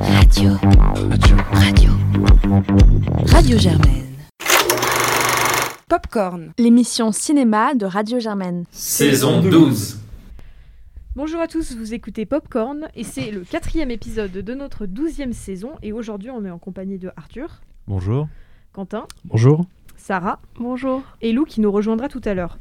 Radio. Radio. Radio. Radio Germaine. Popcorn, l'émission cinéma de Radio Germaine. Saison 12. Bonjour à tous, vous écoutez Popcorn et c'est le quatrième épisode de notre douzième saison et aujourd'hui on est en compagnie de Arthur. Bonjour. Quentin. Bonjour. Sarah. Bonjour. Et Lou qui nous rejoindra tout à l'heure.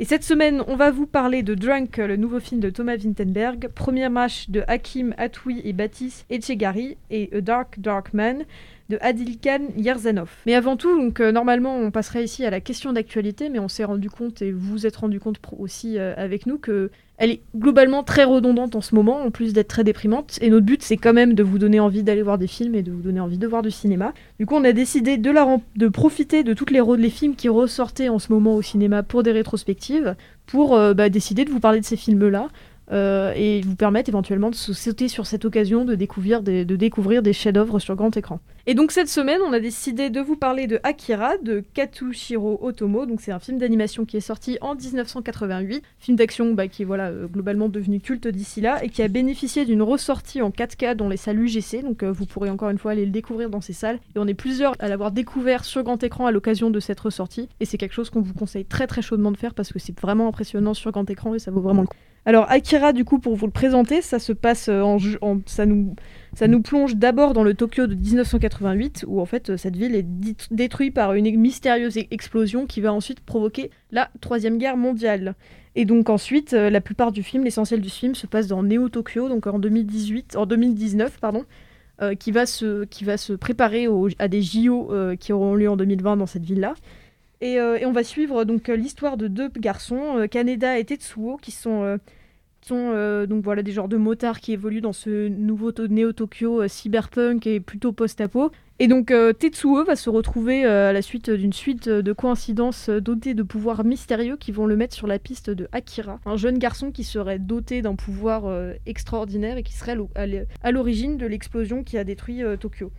Et cette semaine, on va vous parler de Drunk, le nouveau film de Thomas Vinterberg, premier match de Hakim Atoui et Baptiste Etchegari et A Dark Dark Man de Adilkan Yerzanov. Mais avant tout, donc euh, normalement, on passerait ici à la question d'actualité, mais on s'est rendu compte et vous vous êtes rendu compte aussi euh, avec nous que elle est globalement très redondante en ce moment, en plus d'être très déprimante. Et notre but, c'est quand même de vous donner envie d'aller voir des films et de vous donner envie de voir du cinéma. Du coup, on a décidé de, profiter de toutes les, les films qui ressortaient en ce moment au cinéma pour des rétrospectives, pour euh, bah, décider de vous parler de ces films-là. Euh, et vous permettre éventuellement de sauter sur cette occasion de découvrir des, de découvrir des chefs-d'œuvre sur grand écran. Et donc cette semaine, on a décidé de vous parler de Akira de Katsushiro Otomo. Donc c'est un film d'animation qui est sorti en 1988, film d'action bah, qui est voilà euh, globalement devenu culte d'ici là et qui a bénéficié d'une ressortie en 4K dans les salles UGC. Donc euh, vous pourrez encore une fois aller le découvrir dans ces salles. Et on est plusieurs à l'avoir découvert sur grand écran à l'occasion de cette ressortie. Et c'est quelque chose qu'on vous conseille très très chaudement de faire parce que c'est vraiment impressionnant sur grand écran et ça vaut vraiment le coup. Alors Akira, du coup, pour vous le présenter, ça se passe euh, en, ça nous ça nous plonge d'abord dans le Tokyo de 1988, où en fait euh, cette ville est détruite par une mystérieuse explosion qui va ensuite provoquer la troisième guerre mondiale. Et donc ensuite, euh, la plupart du film, l'essentiel du film, se passe dans Neo Tokyo, donc en 2018, en 2019, pardon, qui va se qui va se préparer à des JO qui auront lieu en 2020 dans cette ville-là. Et, et, on va suivre donc l'histoire de deux garçons, Kaneda et Tetsuo, qui sont euh, donc voilà des genres de motards qui évoluent dans ce nouveau Néo Tokyo euh, cyberpunk et plutôt post-apo. Et donc euh, Tetsuo va se retrouver à la suite d'une suite de coïncidences dotées de pouvoirs mystérieux qui vont le mettre sur la piste de Akira, un jeune garçon qui serait doté d'un pouvoir extraordinaire et qui serait à l'origine de l'explosion qui a détruit Tokyo.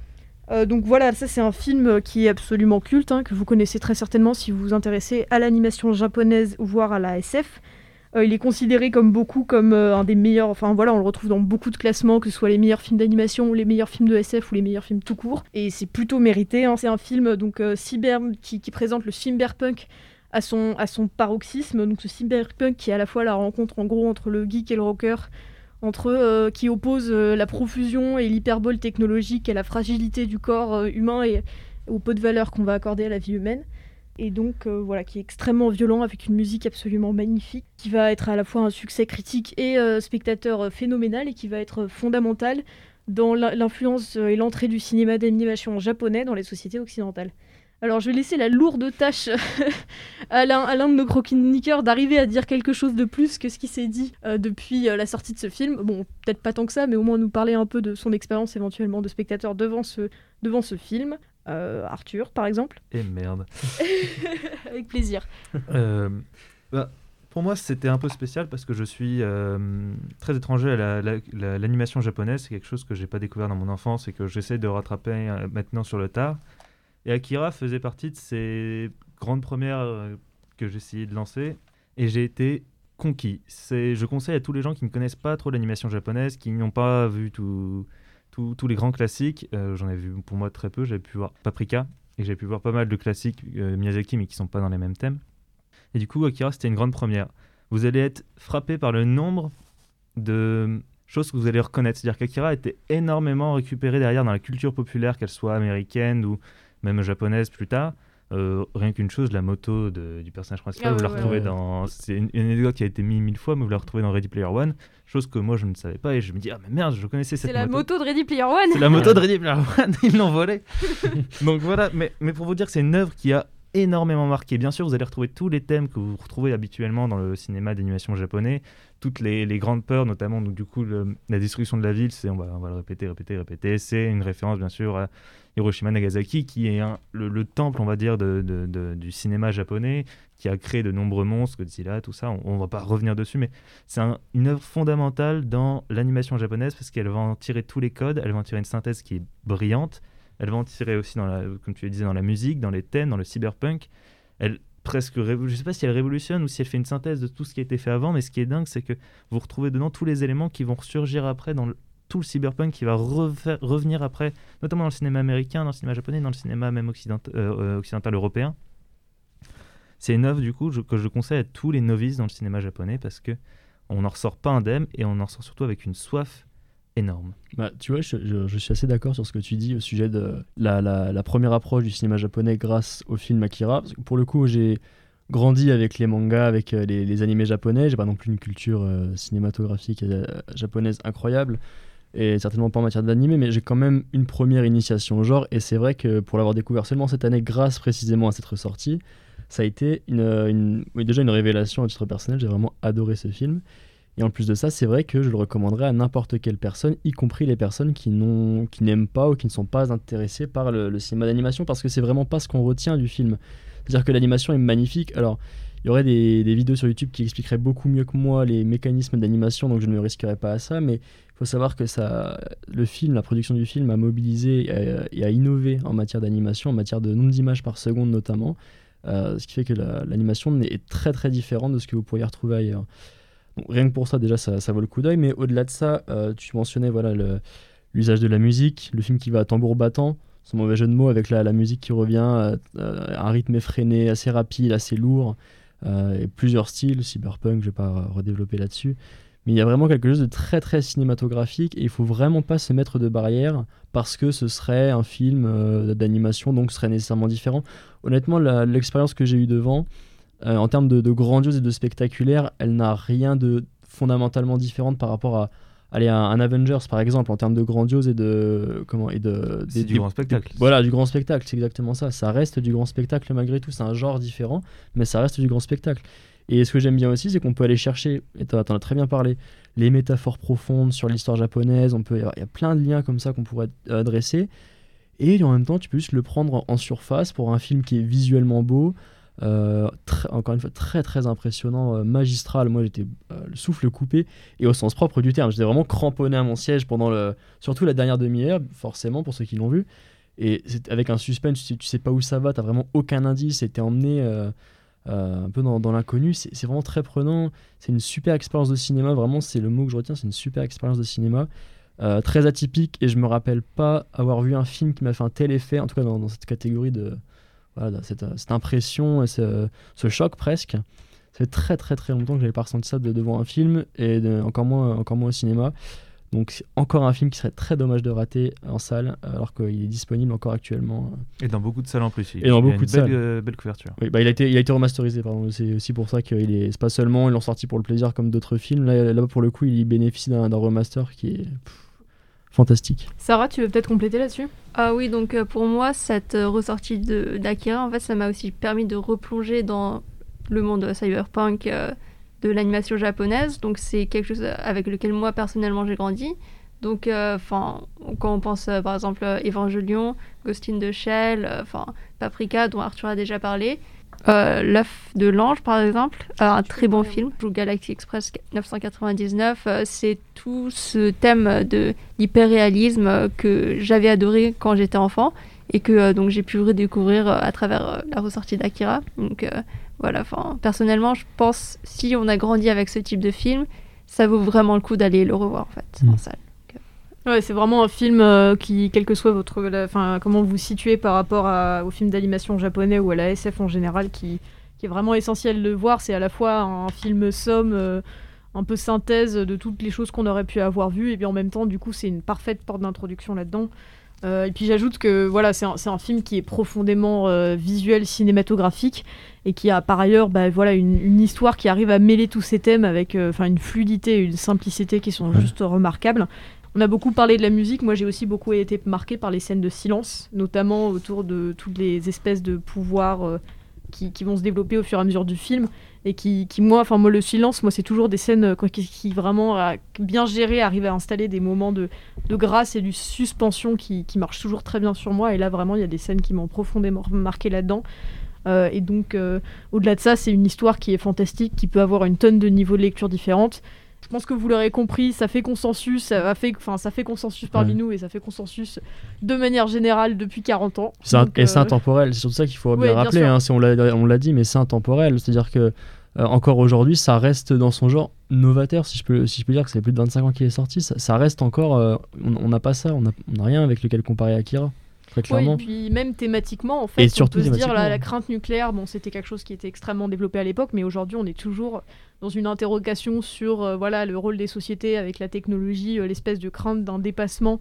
Donc voilà, ça c'est un film qui est absolument culte, hein, que vous connaissez très certainement si vous vous intéressez à l'animation japonaise voire à la SF. Euh, il est considéré comme beaucoup comme euh, un des meilleurs. Enfin voilà, on le retrouve dans beaucoup de classements, que ce soit les meilleurs films d'animation, les meilleurs films de SF ou les meilleurs films tout court. Et c'est plutôt mérité. Hein. C'est un film donc euh, cyber qui, présente le cyberpunk à son, à son paroxysme. Donc ce cyberpunk qui est à la fois la rencontre en gros entre le geek et le rocker, entre qui oppose la profusion et l'hyperbole technologique à la fragilité du corps humain et au peu de valeur qu'on va accorder à la vie humaine et donc euh, voilà qui est extrêmement violent avec une musique absolument magnifique qui va être à la fois un succès critique et euh, spectateur euh, phénoménal et qui va être fondamental dans l'influence et l'entrée du cinéma d'animation japonais dans les sociétés occidentales. Alors je vais laisser la lourde tâche à l'un de nos chroniqueurs d'arriver à dire quelque chose de plus que ce qui s'est dit depuis la sortie de ce film. Bon, peut-être pas tant que ça, mais au moins nous parler un peu de son expérience éventuellement de spectateur devant ce, devant ce film. Euh, Arthur, par exemple. Et merde. Avec plaisir. Euh, bah, pour moi, c'était un peu spécial parce que je suis euh, très étranger à l'animation japonaise. C'est quelque chose que j'ai pas découvert dans mon enfance et que j'essaie de rattraper maintenant sur le tard. Et Akira faisait partie de ces grandes premières que j'ai essayé de lancer et j'ai été conquis. Je conseille à tous les gens qui ne connaissent pas trop l'animation japonaise, qui n'ont pas vu tous les grands classiques. Euh, j'en ai vu pour moi très peu. J'avais pu voir Paprika et j'ai pu voir pas mal de classiques euh, Miyazaki, mais qui sont pas dans les mêmes thèmes. Et du coup, Akira, c'était une grande première. Vous allez être frappé par le nombre de choses que vous allez reconnaître. C'est-à-dire qu'Akira était énormément récupéré derrière dans la culture populaire, qu'elle soit américaine ou même japonaise plus tard. Euh, rien qu'une chose, la moto du personnage principal, ah vous la retrouvez dans. C'est une, anecdote qui a été mise mille fois, mais vous la retrouvez dans Ready Player One. Chose que moi je ne savais pas et je me dis, ah mais merde, je connaissais cette moto. C'est la moto de Ready Player One C'est la moto de Ready Player One, ils l'ont volée Donc voilà, mais, mais pour vous dire que c'est une œuvre qui a énormément marqué. Bien sûr, vous allez retrouver tous les thèmes que vous retrouvez habituellement dans le cinéma d'animation japonais, toutes les, grandes peurs, notamment donc, du coup la destruction de la ville, on va, le répéter, répéter, répéter. C'est une référence bien sûr à Hiroshima Nagasaki, qui est le, temple, on va dire, du cinéma japonais, qui a créé de nombreux monstres, Godzilla, tout ça. On, ne va pas revenir dessus, mais c'est une œuvre fondamentale dans l'animation japonaise parce qu'elle va en tirer tous les codes, elle va en tirer une synthèse qui est brillante elle va en tirer aussi, dans la, comme tu le disais, dans la musique, dans les thèmes, dans le cyberpunk. Elle presque, sais pas si elle révolutionne ou si elle fait une synthèse de tout ce qui a été fait avant, mais ce qui est dingue, c'est que vous retrouvez dedans tous les éléments qui vont ressurgir après dans tout le cyberpunk qui va revenir après, notamment dans le cinéma américain, dans le cinéma japonais, dans le cinéma même euh, occidental européen. C'est une œuvre du coup que je conseille à tous les novices dans le cinéma japonais parce que on n'en ressort pas indemne et on en ressort surtout avec une soif énorme. Bah, tu vois, je, suis assez d'accord sur ce que tu dis au sujet de la, première approche du cinéma japonais grâce au film Akira. pour le coup, j'ai grandi avec les mangas, avec euh, les, animés japonais. J'ai pas non plus une culture euh, cinématographique euh, japonaise incroyable et certainement pas en matière d'animé, mais j'ai quand même une première initiation au genre. Et c'est vrai que pour l'avoir découvert seulement cette année, grâce précisément à cette ressortie, ça a été déjà une révélation à titre personnel. J'ai vraiment adoré ce film. Et en plus de ça, c'est vrai que je le recommanderais à n'importe quelle personne, y compris les personnes qui n'aiment pas ou qui ne sont pas intéressées par le, cinéma d'animation, parce que c'est vraiment pas ce qu'on retient du film. C'est-à-dire que l'animation est magnifique. Alors, il y aurait des, vidéos sur YouTube qui expliqueraient beaucoup mieux que moi les mécanismes d'animation, donc je ne me risquerais pas à ça. Mais il faut savoir que le film, la production du film a mobilisé et a, innové en matière d'animation, en matière de nombre d'images par seconde notamment. Euh, ce qui fait que l'animation est très très différente de ce que vous pourriez retrouver ailleurs. Rien que pour ça, déjà, ça, vaut le coup d'œil. Mais au-delà de ça, euh, tu mentionnais voilà, l'usage de la musique, le film qui va à tambour battant ce mauvais jeu de mots avec la, musique qui revient, euh, un rythme effréné, assez rapide, assez lourd, euh, et plusieurs styles, cyberpunk, je vais pas redévelopper là-dessus. Mais il y a vraiment quelque chose de très très cinématographique et il faut vraiment pas se mettre de barrière parce que ce serait un film euh, d'animation, donc ce serait nécessairement différent. Honnêtement, l'expérience que j'ai eue devant, en termes de, de, grandiose et de spectaculaire, elle n'a rien de fondamentalement différent par rapport à, allez, un, Avengers par exemple, en termes de grandiose et de. Comment, et de c'est du, grand spectacle. voilà, du grand spectacle, c'est exactement ça. Ça reste du grand spectacle malgré tout. C'est un genre différent, mais ça reste du grand spectacle. Et ce que j'aime bien aussi, c'est qu'on peut aller chercher, et tu en as très bien parlé, les métaphores profondes sur l'histoire japonaise. On peut, il y a plein de liens comme ça qu'on pourrait adresser. Et en même temps, tu peux juste le prendre en surface pour un film qui est visuellement beau, euh, encore une fois, très très impressionnant, euh, magistral. Moi, j'étais euh, le souffle coupé et au sens propre du terme. J'étais vraiment cramponné à mon siège pendant le, surtout la dernière demi-heure, forcément pour ceux qui l'ont vu. Et avec un suspense, tu sais, tu sais pas où ça va, t'as vraiment aucun indice, et t'es emmené un peu dans, dans l'inconnu. C'est vraiment très prenant. C'est une super expérience de cinéma, vraiment, c'est le mot que je retiens, c'est une super expérience de cinéma. très atypique et je me rappelle pas avoir vu un film qui m'a fait un tel effet, en tout cas dans cette catégorie de, voilà, cette, cette, impression et ce, ce, choc presque. Ça fait très très très longtemps que j'avais pas ressenti ça de, devant un film et encore, moins, encore moins au cinéma. Donc encore un film qui serait très dommage de rater en salle alors qu'il est disponible encore actuellement. Et dans beaucoup de salles en plus. Il et dans beaucoup de salles. Euh, belle couverture. Oui, bah, il, a été, il a été remasterisé, pardon. C'est aussi pour ça qu'il est. pas seulement ils l'ont sorti pour le plaisir comme d'autres films. Là, là, pour le coup, il bénéficie d'un remaster qui est fantastique. Sarah, tu veux peut-être compléter là-dessus? Ah oui, donc euh, pour moi, cette euh, ressortie d'Akira, en fait, ça m'a aussi permis de replonger dans le monde cyberpunk euh, de l'animation japonaise. Donc c'est quelque chose avec lequel moi personnellement j'ai grandi. Donc, enfin, quand on pense par exemple Evangelion, Ghost in the Shell, enfin Paprika, dont Arthur a déjà parlé, euh, L'œuf de l'ange, par exemple, un très bon film. Galaxy Express 999, euh, c'est tout ce thème de l'hyperréalisme que j'avais adoré quand j'étais enfant et que euh, donc j'ai pu redécouvrir à travers la ressortie d'Akira. Donc voilà, personnellement, je pense si on a grandi avec ce type de film, ça vaut vraiment le coup d'aller le revoir en fait en mm. salle. Ouais, c'est vraiment un film euh, qui, quel que soit votre, enfin, comment vous situez par rapport à, au film d'animation japonais ou à la SF en général, qui, qui est vraiment essentiel de voir. C'est à la fois un film somme, euh, un peu synthèse de toutes les choses qu'on aurait pu avoir vues, et puis en même temps, du coup, c'est une parfaite porte d'introduction là-dedans. Euh, et puis j'ajoute que voilà, c'est un, un, film qui est profondément visuel, cinématographique, et qui a par ailleurs bah, voilà, une, une, histoire qui arrive à mêler tous ces thèmes avec une fluidité et une simplicité qui sont juste remarquables. On a beaucoup parlé de la musique. Moi, j'ai aussi beaucoup été marqué par les scènes de silence, notamment autour de toutes les espèces de pouvoirs euh, qui, vont se développer au fur et à mesure du film. Et qui, moi, enfin, moi, le silence, moi, c'est toujours des scènes euh, qui, vraiment, bien gérées, arrivent à installer des moments de, grâce et de suspension qui, marchent toujours très bien sur moi. Et là, vraiment, il y a des scènes qui m'ont profondément marqué là-dedans. Euh, et donc, au-delà de ça, c'est une histoire qui est fantastique, qui peut avoir une tonne de niveaux de lecture différentes je pense que vous l'aurez compris, ça fait consensus, ça fait, enfin, ça fait consensus parmi nous et ça fait consensus de manière générale depuis 40 ans. et c'est euh, intemporel, c'est surtout ça qu'il faut bien rappeler. Hein, on l'a dit, mais c'est intemporel. C'est-à-dire que euh, encore aujourd'hui, ça reste dans son genre novateur, si je peux, si je peux dire que c'est plus de 25 ans qu'il est sorti. Ça, ça reste encore. euh, on n'a pas ça, on n'a rien avec lequel comparer Akira. Très Ouais, et puis même thématiquement, en fait, Et on surtout peut se dire la, crainte nucléaire, bon, c'était quelque chose qui était extrêmement développé à l'époque, mais aujourd'hui, on est toujours dans une interrogation sur euh, voilà le rôle des sociétés avec la technologie, euh, l'espèce de crainte d'un dépassement.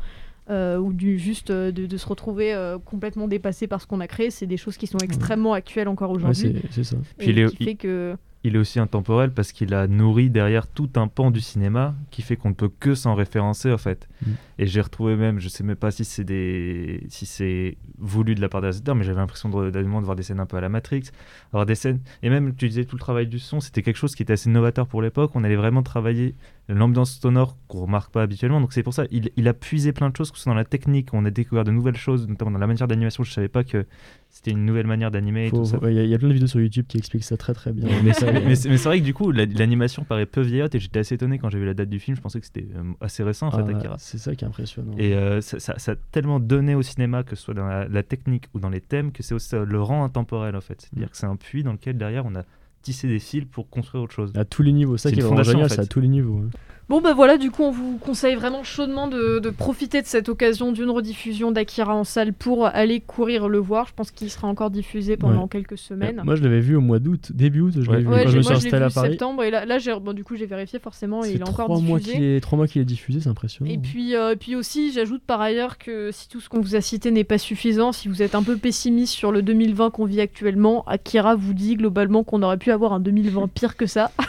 euh, ou du juste euh, de, de se retrouver euh, complètement dépassé par ce qu'on a créé, c'est des choses qui sont extrêmement actuelles encore Ouais, aujourd'hui. c'est c'est ça. Puis et il est- qui fait que Il est aussi intemporel parce qu'il a nourri derrière tout un pan du cinéma qui fait qu'on ne peut que s'en référencer en fait. Mm. Et j'ai retrouvé même, je sais même pas si c'est des, si c'est voulu de la part des réalisateurs, mais j'avais l'impression de, de, voir des scènes un peu à la Matrix, avoir des scènes. Et même tu disais tout le travail du son, c'était quelque chose qui était assez novateur pour l'époque. On allait vraiment travailler l'ambiance sonore qu'on remarque pas habituellement. Donc c'est pour ça, il, il a puisé plein de choses, que ce soit dans la technique, on a découvert de nouvelles choses, notamment dans la manière d'animation. Je savais pas que c'était une nouvelle manière d'animer Il y, a- il y a plein de vidéos sur YouTube qui expliquent ça très très bien. Mais c'est mais vrai que du coup, la- l'animation paraît peu vieillotte et j'étais assez étonné quand j'ai vu la date du film. Je pensais que c'était euh, assez récent en fait, Ah, Akira. C'est ça qui est impressionnant. Et euh, ça, ça- ça a tellement donné au cinéma, que ce soit dans la, la technique ou dans les thèmes, que c'est aussi le rend intemporel en fait. C'est-à-dire que c'est un puits dans lequel derrière on a tissé des fils pour construire autre chose. à tous les niveaux, ça C'est qui est vraiment génial, en fait. c'est à tous les niveaux. hein. Bon bah voilà, du coup on vous conseille vraiment chaudement de, de profiter de cette occasion d'une rediffusion d'Akira en salle pour aller courir le voir. Je pense qu'il sera encore diffusé pendant Ouais. quelques semaines. Moi je l'avais vu au mois d'août, début août, je Ouais. l'ai vu quand je me moi suis je l'ai vu installé à Paris. septembre et là, là j'ai bon, du coup j'ai vérifié forcément et il est encore mois diffusé. qu'il est, trois mois qu'il est diffusé, c'est impressionnant. Et puis, euh, et puis aussi, j'ajoute par ailleurs que si tout ce qu'on vous a cité n'est pas suffisant, si vous êtes un peu pessimiste sur le 2020 qu'on vit actuellement, Akira vous dit globalement qu'on aurait pu avoir un 2020 pire que ça.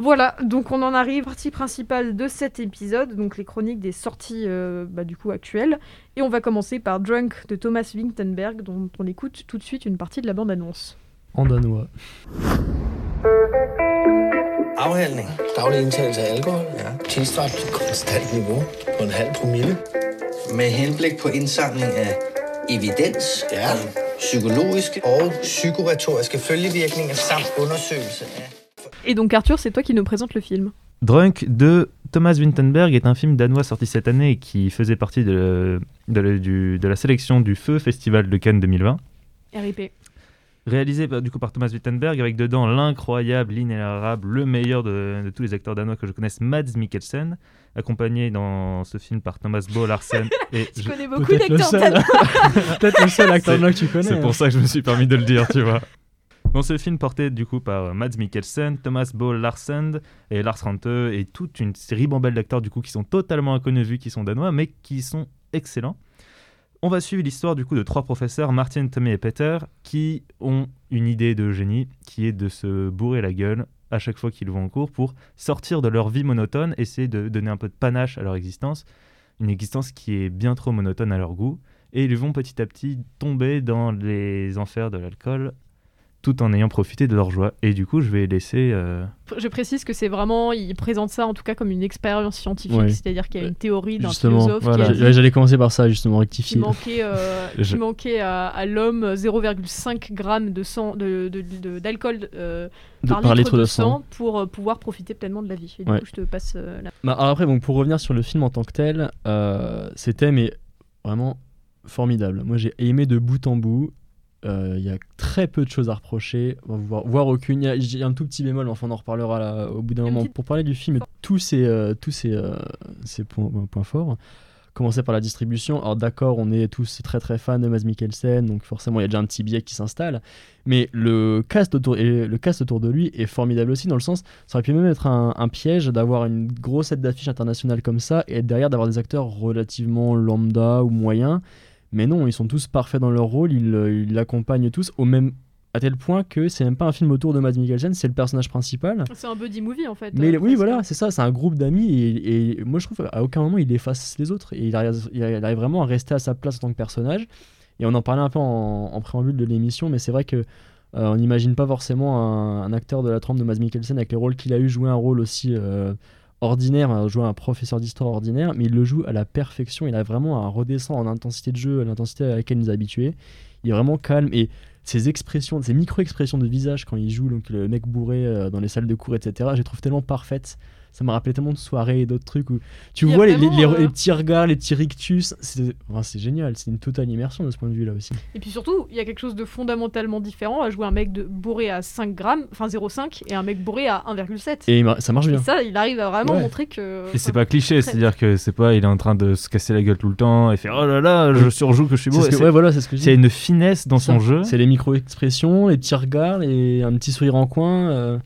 voilà, donc on en arrive à la partie principale de cet épisode, donc les chroniques des sorties euh, bah, du coup actuelles. Et on va commencer par Drunk de Thomas Winterberg, dont on écoute tout de suite une partie de la bande-annonce. En danois. Afhandling. Daglig indtagelse af alkohol. Ja. Tilstræbt til konstant niveau på en halv promille. Med henblik på indsamling af evidens ja. om psykologiske og psykoretoriske følgevirkninger samt undersøgelse af... Et donc Arthur, c'est toi qui nous présente le film. Drunk de Thomas Winterberg est un film danois sorti cette année et qui faisait partie de, de, la- du- de la sélection du Feu Festival de Cannes 2020. RIP. Réalisé par- du coup par Thomas Wittenberg avec dedans l'incroyable, l'inénarrable, le meilleur de, de tous les acteurs danois que je connaisse, Mads Mikkelsen, accompagné dans ce film par Thomas Bo Larsen. et Tu je- connais beaucoup d'acteurs danois. peut-être le seul acteur C'est- là que tu connais. C'est hein. pour ça que je me suis permis de le dire, tu vois. Dans ce film porté du coup par euh, Mads Mikkelsen, Thomas Bo Larsen et Lars Rante et toute une ribambelle d'acteurs du coup qui sont totalement inconnus vu qu'ils sont danois mais qui sont excellents. On va suivre l'histoire du coup de trois professeurs, Martin, Tommy et Peter, qui ont une idée de génie qui est de se bourrer la gueule à chaque fois qu'ils vont en cours pour sortir de leur vie monotone, essayer de donner un peu de panache à leur existence, une existence qui est bien trop monotone à leur goût et ils vont petit à petit tomber dans les enfers de l'alcool tout en ayant profité de leur joie. Et du coup, je vais laisser... euh, Je précise que c'est vraiment, il présente ça en tout cas comme une expérience scientifique, Ouais. c'est-à-dire qu'il y a une théorie d'un Justement, philosophe voilà. qui a dit J'ai- J'allais commencer par ça, justement, rectifier. manquait, euh, Je- qu'il manquait à, à l'homme 0,5 g de sang, de, de- de- d'alcool euh, De- par, litre, de, sang, pour euh, pouvoir profiter pleinement de la vie. Et du Ouais. coup, je te passe euh, la... Bah, alors après, donc, pour revenir sur le film en tant que tel, euh, ces thèmes est vraiment formidable. Moi, j'ai aimé de bout en bout. Euh, Il y a très peu de choses à reprocher, voire, voire aucune. Il y a- un tout petit bémol, enfin on en reparlera là, au bout d'un moment. petite- Pour parler du film tous ses, euh, tous euh, ses points, points forts, commencer par la distribution. Alors d'accord, on est tous très très fans de Mads Mikkelsen, donc forcément il y a déjà un petit biais qui s'installe. Mais le cast, autour, et le cast autour de lui est formidable aussi, dans le sens, ça aurait pu même être un, un piège d'avoir une grosse tête d'affiche internationale comme ça, et derrière d'avoir des acteurs relativement lambda ou moyens. Mais non, ils sont tous parfaits dans leur rôle, ils euh, ils l'accompagnent tous au même à tel point que c'est même pas un film autour de Mads Mikkelsen, c'est le personnage principal. C'est un buddy movie en fait. Mais euh, oui, voilà, c'est ça, c'est un groupe d'amis et, et moi je trouve qu'à aucun moment il efface les autres et il arrive, il arrive vraiment à rester à sa place en tant que personnage. Et on en parlait un peu en, en préambule de l'émission, mais c'est vrai que euh, on n'imagine pas forcément un, un acteur de la trempe de Mads Mikkelsen avec le rôle qu'il a eu jouer un rôle aussi euh, ordinaire, hein, jouer un professeur d'histoire ordinaire, mais il le joue à la perfection. Il a vraiment un redescend en intensité de jeu, l'intensité à laquelle il nous a habitués. Il est vraiment calme et ses expressions, ses micro-expressions de visage quand il joue donc le mec bourré euh, dans les salles de cours, etc. Je les trouve tellement parfaites. Ça m'a rappelé tellement de soirées et d'autres trucs où tu vois les, les- vraiment, les- euh, les petits regards, les petits rictus. C'est enfin, c'est génial, c'est une totale immersion de ce point de vue-là aussi. Et puis surtout, il y a quelque chose de fondamentalement différent à jouer un mec de bourré à 5 grammes, enfin 0,5, et un mec bourré à 1,7. Et ça marche Et bien. ça, il arrive à vraiment Ouais. montrer que. Et c'est pas cliché, c'est-à-dire que c'est pas il est en train de se casser la gueule tout le temps et faire oh là là, je surjoue que je suis C'est beau. ce C'est- ouais, voilà, c'est ce que je Il y a dis. une finesse dans son Ça, jeu. C'est les micro-expressions, les petits regards, les... un petit sourire en coin. euh,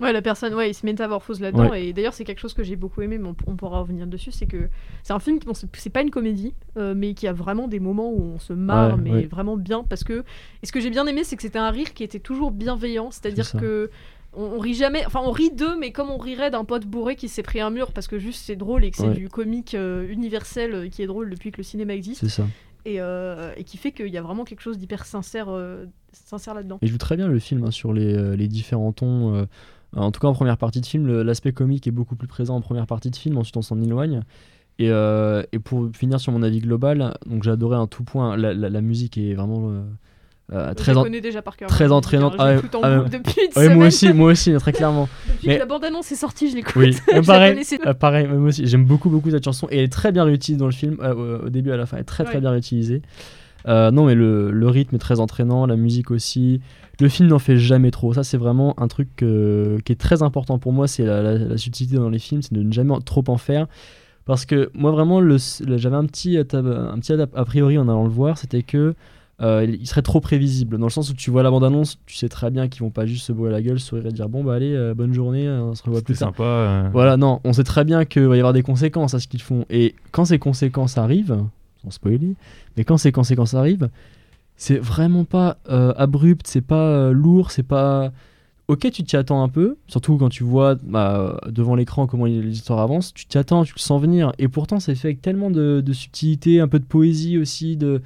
Ouais, la personne, ouais, il se métamorphose là-dedans. Et d'ailleurs, c'est quelque chose que j'ai beaucoup aimé, mais on, on pourra revenir dessus. C'est que c'est un film qui, bon, c'est pas une comédie, euh, mais qui a vraiment des moments où on se marre, Ouais, mais ouais. vraiment bien. Parce que. Et ce que j'ai bien aimé, c'est que c'était un rire qui était toujours bienveillant. C'est-à-dire que. On, rit jamais, enfin on rit d'eux, mais comme on rirait d'un pote bourré qui s'est pris un mur parce que juste c'est drôle et que c'est Ouais. du comique euh, universel euh, qui est drôle depuis que le cinéma existe c'est ça. et, euh, et qui fait qu'il y a vraiment quelque chose d'hyper sincère, euh, sincère là-dedans. Il joue très bien le film hein, sur les, les différents tons. En tout cas, en première partie de film, l'aspect comique est beaucoup plus présent en première partie de film, ensuite on s'en éloigne. Et, euh, et pour finir sur mon avis global, donc j'ai adoré un tout point. La, la- la musique est vraiment euh, euh, très, la en- connais déjà par cœur. très entraînante. Ah l'écoute en ah depuis une Ouais, semaine. moi aussi, moi aussi, très clairement. Depuis Mais- que la bande-annonce est sortie, je l'écoute. Oui, pareil, euh, pareil, moi aussi. J'aime beaucoup, beaucoup cette chanson et elle est très bien réutilisée dans le film, au- début à la fin, elle est très, très bien réutilisée. Euh, non, mais le, le rythme est très entraînant, la musique aussi. Le film n'en fait jamais trop. Ça, c'est vraiment un truc euh, qui est très important pour moi. C'est la, la- la subtilité dans les films, c'est de ne jamais trop en faire. Parce que moi, vraiment, j'avais un petit, tab- un petit a priori en allant le voir, c'était que euh, il serait trop prévisible. Dans le sens où tu vois la bande-annonce, tu sais très bien qu'ils vont pas juste se bourrer la gueule, sourire et dire bon, bah allez, euh, bonne journée, on se revoit plus tard. sympa. euh. Voilà, non, on sait très bien qu'il va y avoir des conséquences à ce qu'ils font. Et quand ces conséquences arrivent, sans spoiler, mais quand ces conséquences arrivent, c'est vraiment pas euh, abrupt, c'est pas euh, lourd, c'est pas. Ok, tu t'y attends un peu, surtout quand tu vois bah, devant l'écran comment l'histoire avance, tu t'y attends, tu le sens venir. Et pourtant, c'est fait avec tellement de, subtilité, un peu de poésie aussi, de.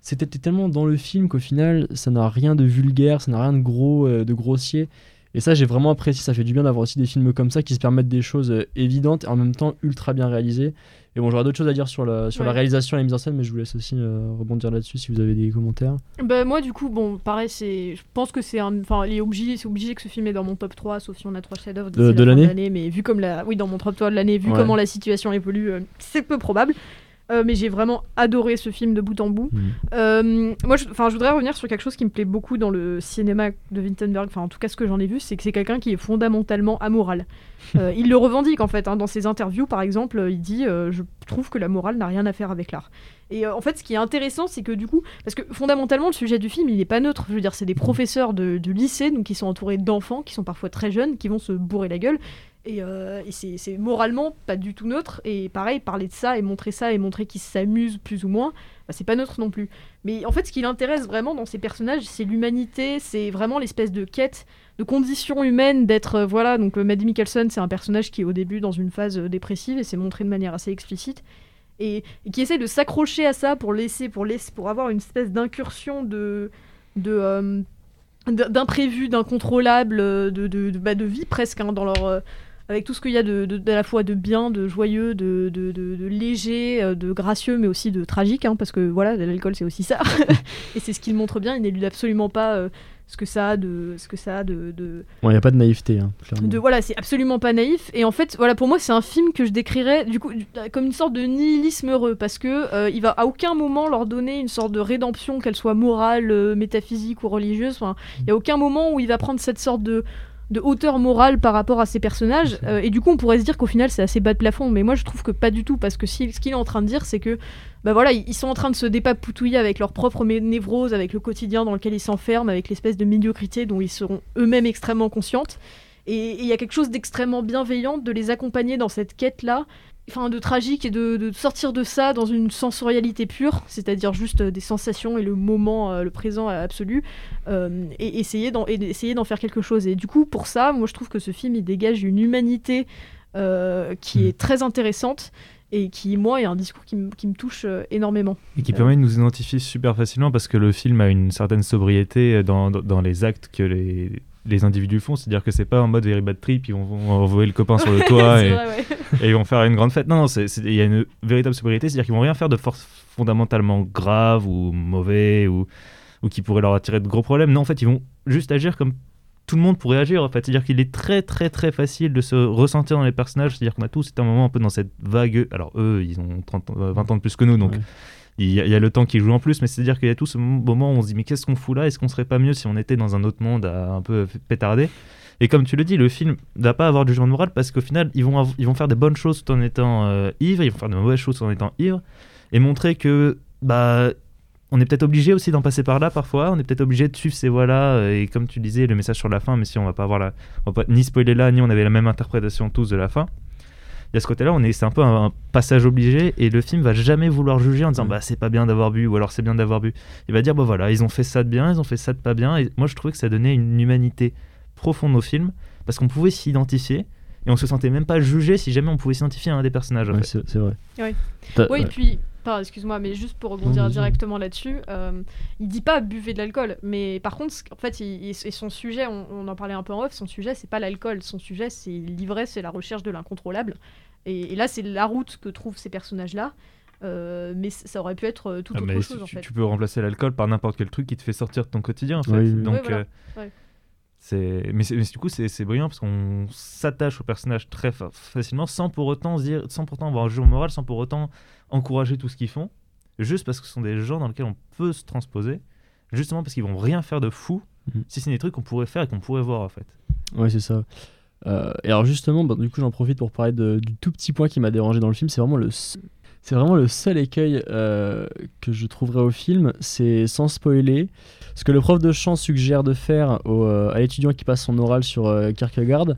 C'était tellement dans le film qu'au final, ça n'a rien de vulgaire, ça n'a rien de gros, euh, de grossier. Et ça, j'ai vraiment apprécié. Ça fait du bien d'avoir aussi des films comme ça qui se permettent des choses euh, évidentes et en même temps ultra bien réalisées. Et bon, j'aurais d'autres choses à dire sur la, sur la réalisation et la mise en scène, mais je vous laisse aussi euh, rebondir là-dessus si vous avez des commentaires. Bah, moi, du coup, bon, pareil, c'est. Je pense que c'est un. Enfin, il est obligé, c'est obligé que ce film est dans mon top 3, sauf si on a trois chefs-d'œuvre d'ici De- l'année Mais vu comme la. Oui, dans mon top 3 de l'année, vu Ouais. comment la situation évolue, euh, c'est peu probable. Euh, mais j'ai vraiment adoré ce film de bout en bout. Euh, moi, je, je voudrais revenir sur quelque chose qui me plaît beaucoup dans le cinéma de Wittenberg, enfin en tout cas ce que j'en ai vu, c'est que c'est quelqu'un qui est fondamentalement amoral. Euh, il le revendique en fait, hein, dans ses interviews par exemple, il dit Je trouve que la morale n'a rien à faire avec l'art. Et en fait, ce qui est intéressant, c'est que du coup, parce que fondamentalement, le sujet du film, il n'est pas neutre. Je veux dire, c'est des professeurs de, de lycée, donc qui sont entourés d'enfants, qui sont parfois très jeunes, qui vont se bourrer la gueule. Et, euh, c'est moralement pas du tout neutre. Et pareil, parler de ça et montrer ça et montrer qu'ils s'amusent plus ou moins, bah, c'est pas neutre non plus. Mais en fait, ce qui l'intéresse vraiment dans ces personnages, c'est l'humanité, c'est vraiment l'espèce de quête, de condition humaine d'être. euh, voilà, donc euh, Maddie Mikkelsen, c'est un personnage qui est au début dans une phase euh, dépressive et c'est montré de manière assez explicite. Et, qui essaie de s'accrocher à ça pour laisser, pour laisser, pour avoir une espèce d'incursion de. de d'imprévu, d'incontrôlable, de, bah, de vie presque hein, dans leur, avec tout ce qu'il y a de, de, de- à la fois de bien, de joyeux, de, de, de- de léger, euh, de gracieux, mais aussi de tragique, hein, parce que voilà, l'alcool c'est aussi ça. et c'est ce qu'il montre bien, il n'élude absolument pas euh, ce que ça a de, ce que ça a de, de, Bon, il n'y a pas de naïveté, hein, clairement. de voilà, c'est absolument pas naïf. Et en fait, voilà, pour moi, c'est un film que je décrirais du coup du- comme une sorte de nihilisme heureux, parce que euh, il va à aucun moment leur donner une sorte de rédemption, qu'elle soit morale, euh, métaphysique ou religieuse. Enfin, il y a aucun moment où il va prendre cette sorte de de hauteur morale par rapport à ces personnages. Euh, et du coup on pourrait se dire qu'au final c'est assez bas de plafond. Mais moi je trouve que pas du tout parce que si, ce qu'il est en train de dire c'est que bah voilà ils sont en train de se dépapouitouiller avec leur propre névrose avec le quotidien dans lequel ils s'enferment avec l'espèce de médiocrité dont ils seront eux-mêmes extrêmement conscientes. Et et il y a quelque chose d'extrêmement bienveillant de les accompagner dans cette quête là enfin de tragique et de, de sortir de ça dans une sensorialité pure c'est-à-dire juste euh, des sensations et le moment euh, le présent absolu euh, et essayer d'en essayer d'en faire quelque chose et du coup pour ça moi je trouve que ce film il dégage une humanité euh, qui est très intéressante et qui moi est un discours qui, me- qui me touche euh, énormément Et qui Euh. permet de nous identifier super facilement parce que le film a une certaine sobriété dans, dans, dans les actes que les, les individus font. C'est-à-dire que c'est pas en mode very bad trip, ils vont, vont envoyer le copain sur le toit et, vrai, ouais. et ils vont faire une grande fête. Non, non, il y a une véritable sobriété, c'est-à-dire qu'ils vont rien faire de force fondamentalement grave ou mauvais ou, ou qui pourrait leur attirer de gros problèmes. Non, en fait, ils vont juste agir comme tout le monde pourrait agir en fait. C'est-à-dire qu'il est très très très facile de se ressentir dans les personnages. C'est-à-dire qu'on a tous été un moment un peu dans cette vague. Alors eux, ils ont 30, euh, 20 ans de plus que nous, donc Ouais. Il, y a, le temps qui joue en plus. Mais c'est-à-dire qu'il y a tout ce moment où on se dit mais qu'est-ce qu'on fout là? Est-ce qu'on serait pas mieux si on était dans un autre monde un peu pétarder Et comme tu le dis, le film va pas avoir de jugement de morale parce qu'au final, ils vont, ils vont faire des bonnes choses tout en étant euh, ivres, ils vont faire de mauvaises choses tout en étant ivres, et montrer que bah on est peut-être obligé aussi d'en passer par là parfois, on est peut-être obligé de suivre ces voies-là, euh, et comme tu disais, le message sur la fin, mais si on va pas avoir la, on va pas ni spoiler là, ni on avait la même interprétation tous de la fin. Il y a ce côté-là, on est, c'est un peu un, un passage obligé, et le film va jamais vouloir juger en disant Mm. bah c'est pas bien d'avoir bu, ou alors c'est bien d'avoir bu. Il va dire bah voilà, ils ont fait ça de bien, ils ont fait ça de pas bien, et moi je trouvais que ça donnait une humanité profonde au film, parce qu'on pouvait s'identifier, et on se sentait même pas jugé si jamais on pouvait s'identifier à un des personnages. Ouais, c'est c'est vrai. Ouais. Oui, et puis, pardon, excuse-moi, mais juste pour rebondir directement là-dessus, euh, il dit pas buvez de l'alcool, mais par contre, en fait, il, il- et son sujet, on, on en parlait un peu en off, son sujet, c'est pas l'alcool, son sujet, c'est l'ivresse, c'est la recherche de l'incontrôlable. Et, et là, c'est la route que trouvent ces personnages-là, euh, mais ça aurait pu être euh, tout Ah, autre mais chose, tu, en fait. tu peux remplacer l'alcool par n'importe quel truc qui te fait sortir de ton quotidien en fait. Oui, oui. Donc, Oui, voilà. euh, Ouais. c'est, mais, du coup c'est, c'est brillant parce qu'on s'attache au personnage très fa- facilement sans pour autant dire, sans pourtant avoir un jeu moral, sans pour autant encourager tout ce qu'ils font, juste parce que ce sont des gens dans lesquels on peut se transposer, justement parce qu'ils vont rien faire de fou, Mhm. si c'est des trucs qu'on pourrait faire et qu'on pourrait voir en fait. Ouais, c'est ça. Euh, et alors justement, bah, du coup, j'en profite pour parler de- du tout petit point qui m'a dérangé dans le film. C'est vraiment le, c'est vraiment le seul écueil euh, que je trouverais au film. C'est sans spoiler, ce que le prof de chant suggère de faire au, euh, à l'étudiant qui passe son oral sur euh, Kierkegaard.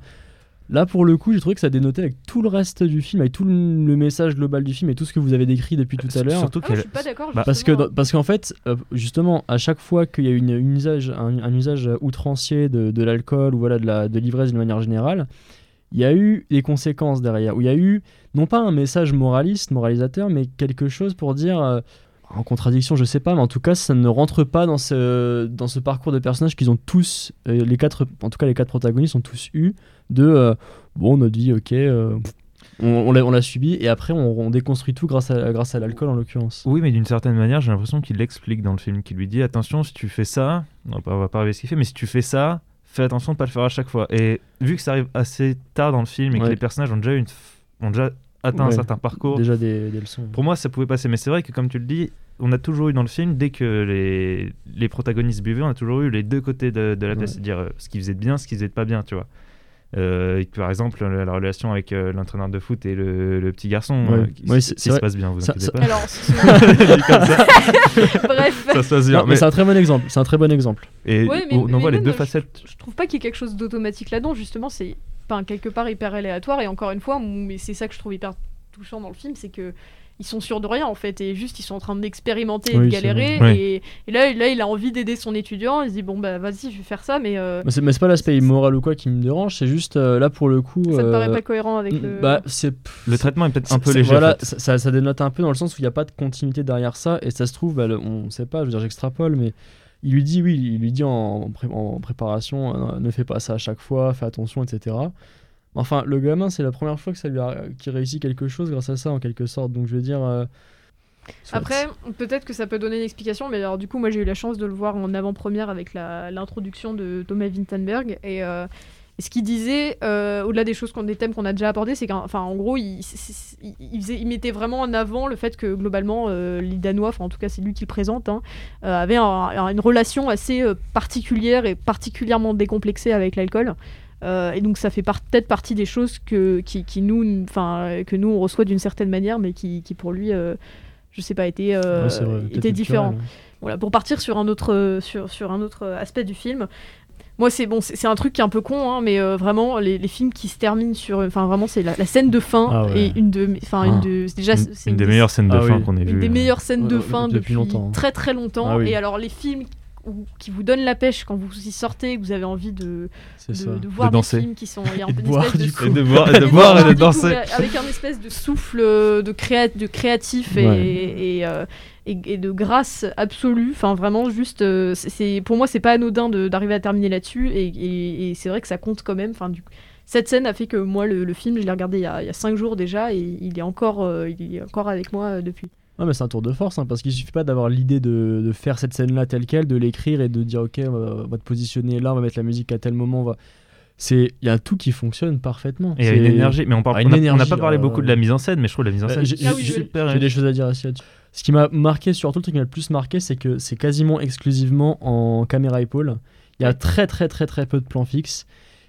Là, pour le coup, j'ai trouvé que ça dénotait avec tout le reste du film, avec tout le, le message global du film et tout ce que vous avez décrit depuis tout à l'heure. Surtout Ah, je qu'elle- suis pas d'accord. Bah, Parce que justement. dans- parce qu'en fait, euh, justement, à chaque fois qu'il y a une, une usage, un, un usage outrancier de, de l'alcool ou voilà de la de l'ivresse d'une manière générale, il y a eu des conséquences derrière. Où il y a eu non pas un message moraliste, moralisateur, mais quelque chose pour dire euh, en contradiction, je sais pas, mais en tout cas, ça ne rentre pas dans ce dans ce parcours de personnages qu'ils ont tous, euh, les quatre, en tout cas les quatre protagonistes ont tous eu de euh, bon notre vie, ok. euh, on, on l'a on l'a subi et après on, on déconstruit tout grâce à, grâce à l'alcool en l'occurrence. Oui, mais d'une certaine manière, j'ai l'impression qu'il l'explique dans le film, qu'il lui dit attention, si tu fais ça, on va pas, va pas arriver à ce qu'il fait, mais si tu fais ça, fais attention de pas le faire à chaque fois. Et vu que ça arrive assez tard dans le film et que les personnages ont déjà, une, ont déjà atteint un certain parcours, Déjà des, des leçons. pour moi, ça pouvait passer. Mais c'est vrai que, comme tu le dis, on a toujours eu dans le film, dès que les, les protagonistes buvaient, on a toujours eu les deux côtés de, de la pièce, Ouais. c'est-à-dire euh, ce qu'ils faisaient de bien, ce qu'ils faisaient de pas bien, tu vois. Euh, par exemple, la, la relation avec euh, l'entraîneur de foot et le, le petit garçon, Ouais. euh, qui- Ouais, si- se passe bien, vous Ça- inquiétez ça- pas. Alors, ça. bref. ça se passe bien. Non, mais mais- c'est un très bon exemple. C'est un très bon exemple. Et Ouais, mais- on, mais on voit les deux je- facettes. je trouve pas qu'il y ait quelque chose d'automatique là-dedans. Justement, c'est quelque part hyper aléatoire. Et encore une fois, mais c'est ça que je trouve hyper touchant dans le film, c'est que ils sont sûrs de rien en fait, et juste ils sont en train d'expérimenter et Oui, de galérer. Et, et là, là, il a envie d'aider son étudiant. Il se dit bon bah vas-y, je vais faire ça, mais euh, Mais c'est, pas l'aspect immoral ou quoi qui me dérange. C'est juste euh, là pour le coup. ça te euh, paraît pas cohérent avec le. Bah, c'est. Le traitement est peut-être un peu léger. Voilà, en fait. ça, ça, ça dénote un peu dans le sens où il n'y a pas de continuité derrière ça. Et ça se trouve, bah, le- on sait pas, je veux dire, j'extrapole, mais il lui dit, oui, il lui dit en, en pré- en préparation, euh, ne fais pas ça à chaque fois, fais attention, etc. Enfin, le gamin, c'est la première fois que ça lui a, qu'il réussit quelque chose grâce à ça, en quelque sorte. Donc, je veux dire. euh, Après, peut-être que ça peut donner une explication, mais alors du coup, moi j'ai eu la chance de le voir en avant-première avec l'introduction de Thomas Vinterberg. Et, euh, ce qu'il disait, euh, au-delà des choses des thèmes qu'on a déjà abordés, c'est qu'en en gros, il, il, mettait vraiment en avant le fait que globalement, euh, les Danois, en tout cas c'est lui qui le présente, hein, avaient un- un- une relation assez particulière et particulièrement décomplexée avec l'alcool. Euh, et donc ça fait par- peut-être partie des choses que, qui, qui nous, enfin, que nous on reçoit d'une certaine manière, mais qui, qui pour lui, euh, je sais pas, était, euh, ouais, vrai, était différent. Voilà, pour partir sur un autre, sur, sur un autre aspect du film. Moi, c'est bon, c'est un truc qui est un peu con, hein, mais euh, vraiment, les, les films qui se terminent sur. Enfin, vraiment, c'est la, la scène de fin Ah ouais. et une de. Enfin, une Ah. de. Déjà, Une, des meilleures scènes de Ah fin oui. qu'on ait une vues. des euh. meilleures scènes de Ouais, fin depuis depuis, longtemps. très très longtemps. Ah oui. Et alors, les films où- qui vous donnent la pêche quand vous y sortez, que vous avez envie de, de, ça. de voir danser. des films qui sont. Il y a un Et peu de boire, espèce de du souffle. Et de boire, et de boire et de danser. euh, Avec un espèce de souffle euh, de, créa de créatif et, Ouais. et, euh, et- et de grâce absolue. Enfin, vraiment, juste. euh, c'est- pour moi, c'est pas anodin de- d'arriver à terminer là-dessus. Et, et- et c'est vrai que ça compte quand même. Enfin, du, cette scène a fait que moi, le, le film, je l'ai regardé il y, a, il y a cinq jours déjà. Et il est encore, euh, il est encore avec moi euh, depuis. Ouais, mais c'est un tour de force, hein, parce qu'il suffit pas d'avoir l'idée de, de faire cette scène-là telle qu'elle, de l'écrire et de dire ok, on va, on va te positionner là, on va mettre la musique à tel moment, on va. C'est, il y a tout qui fonctionne parfaitement. Et il y a C'est- une énergie, mais on parle, Ah, on n'a pas parlé euh, beaucoup de la mise en scène, mais je trouve la mise en Bah, scène j'ai- Ah oui, j'ai- je- super J'ai des choses à dire aussi là-dessus. Ce qui m'a marqué, surtout le truc qui m'a le plus marqué, c'est que c'est quasiment exclusivement en caméra épaule. Il y a très très très très peu de plans fixes.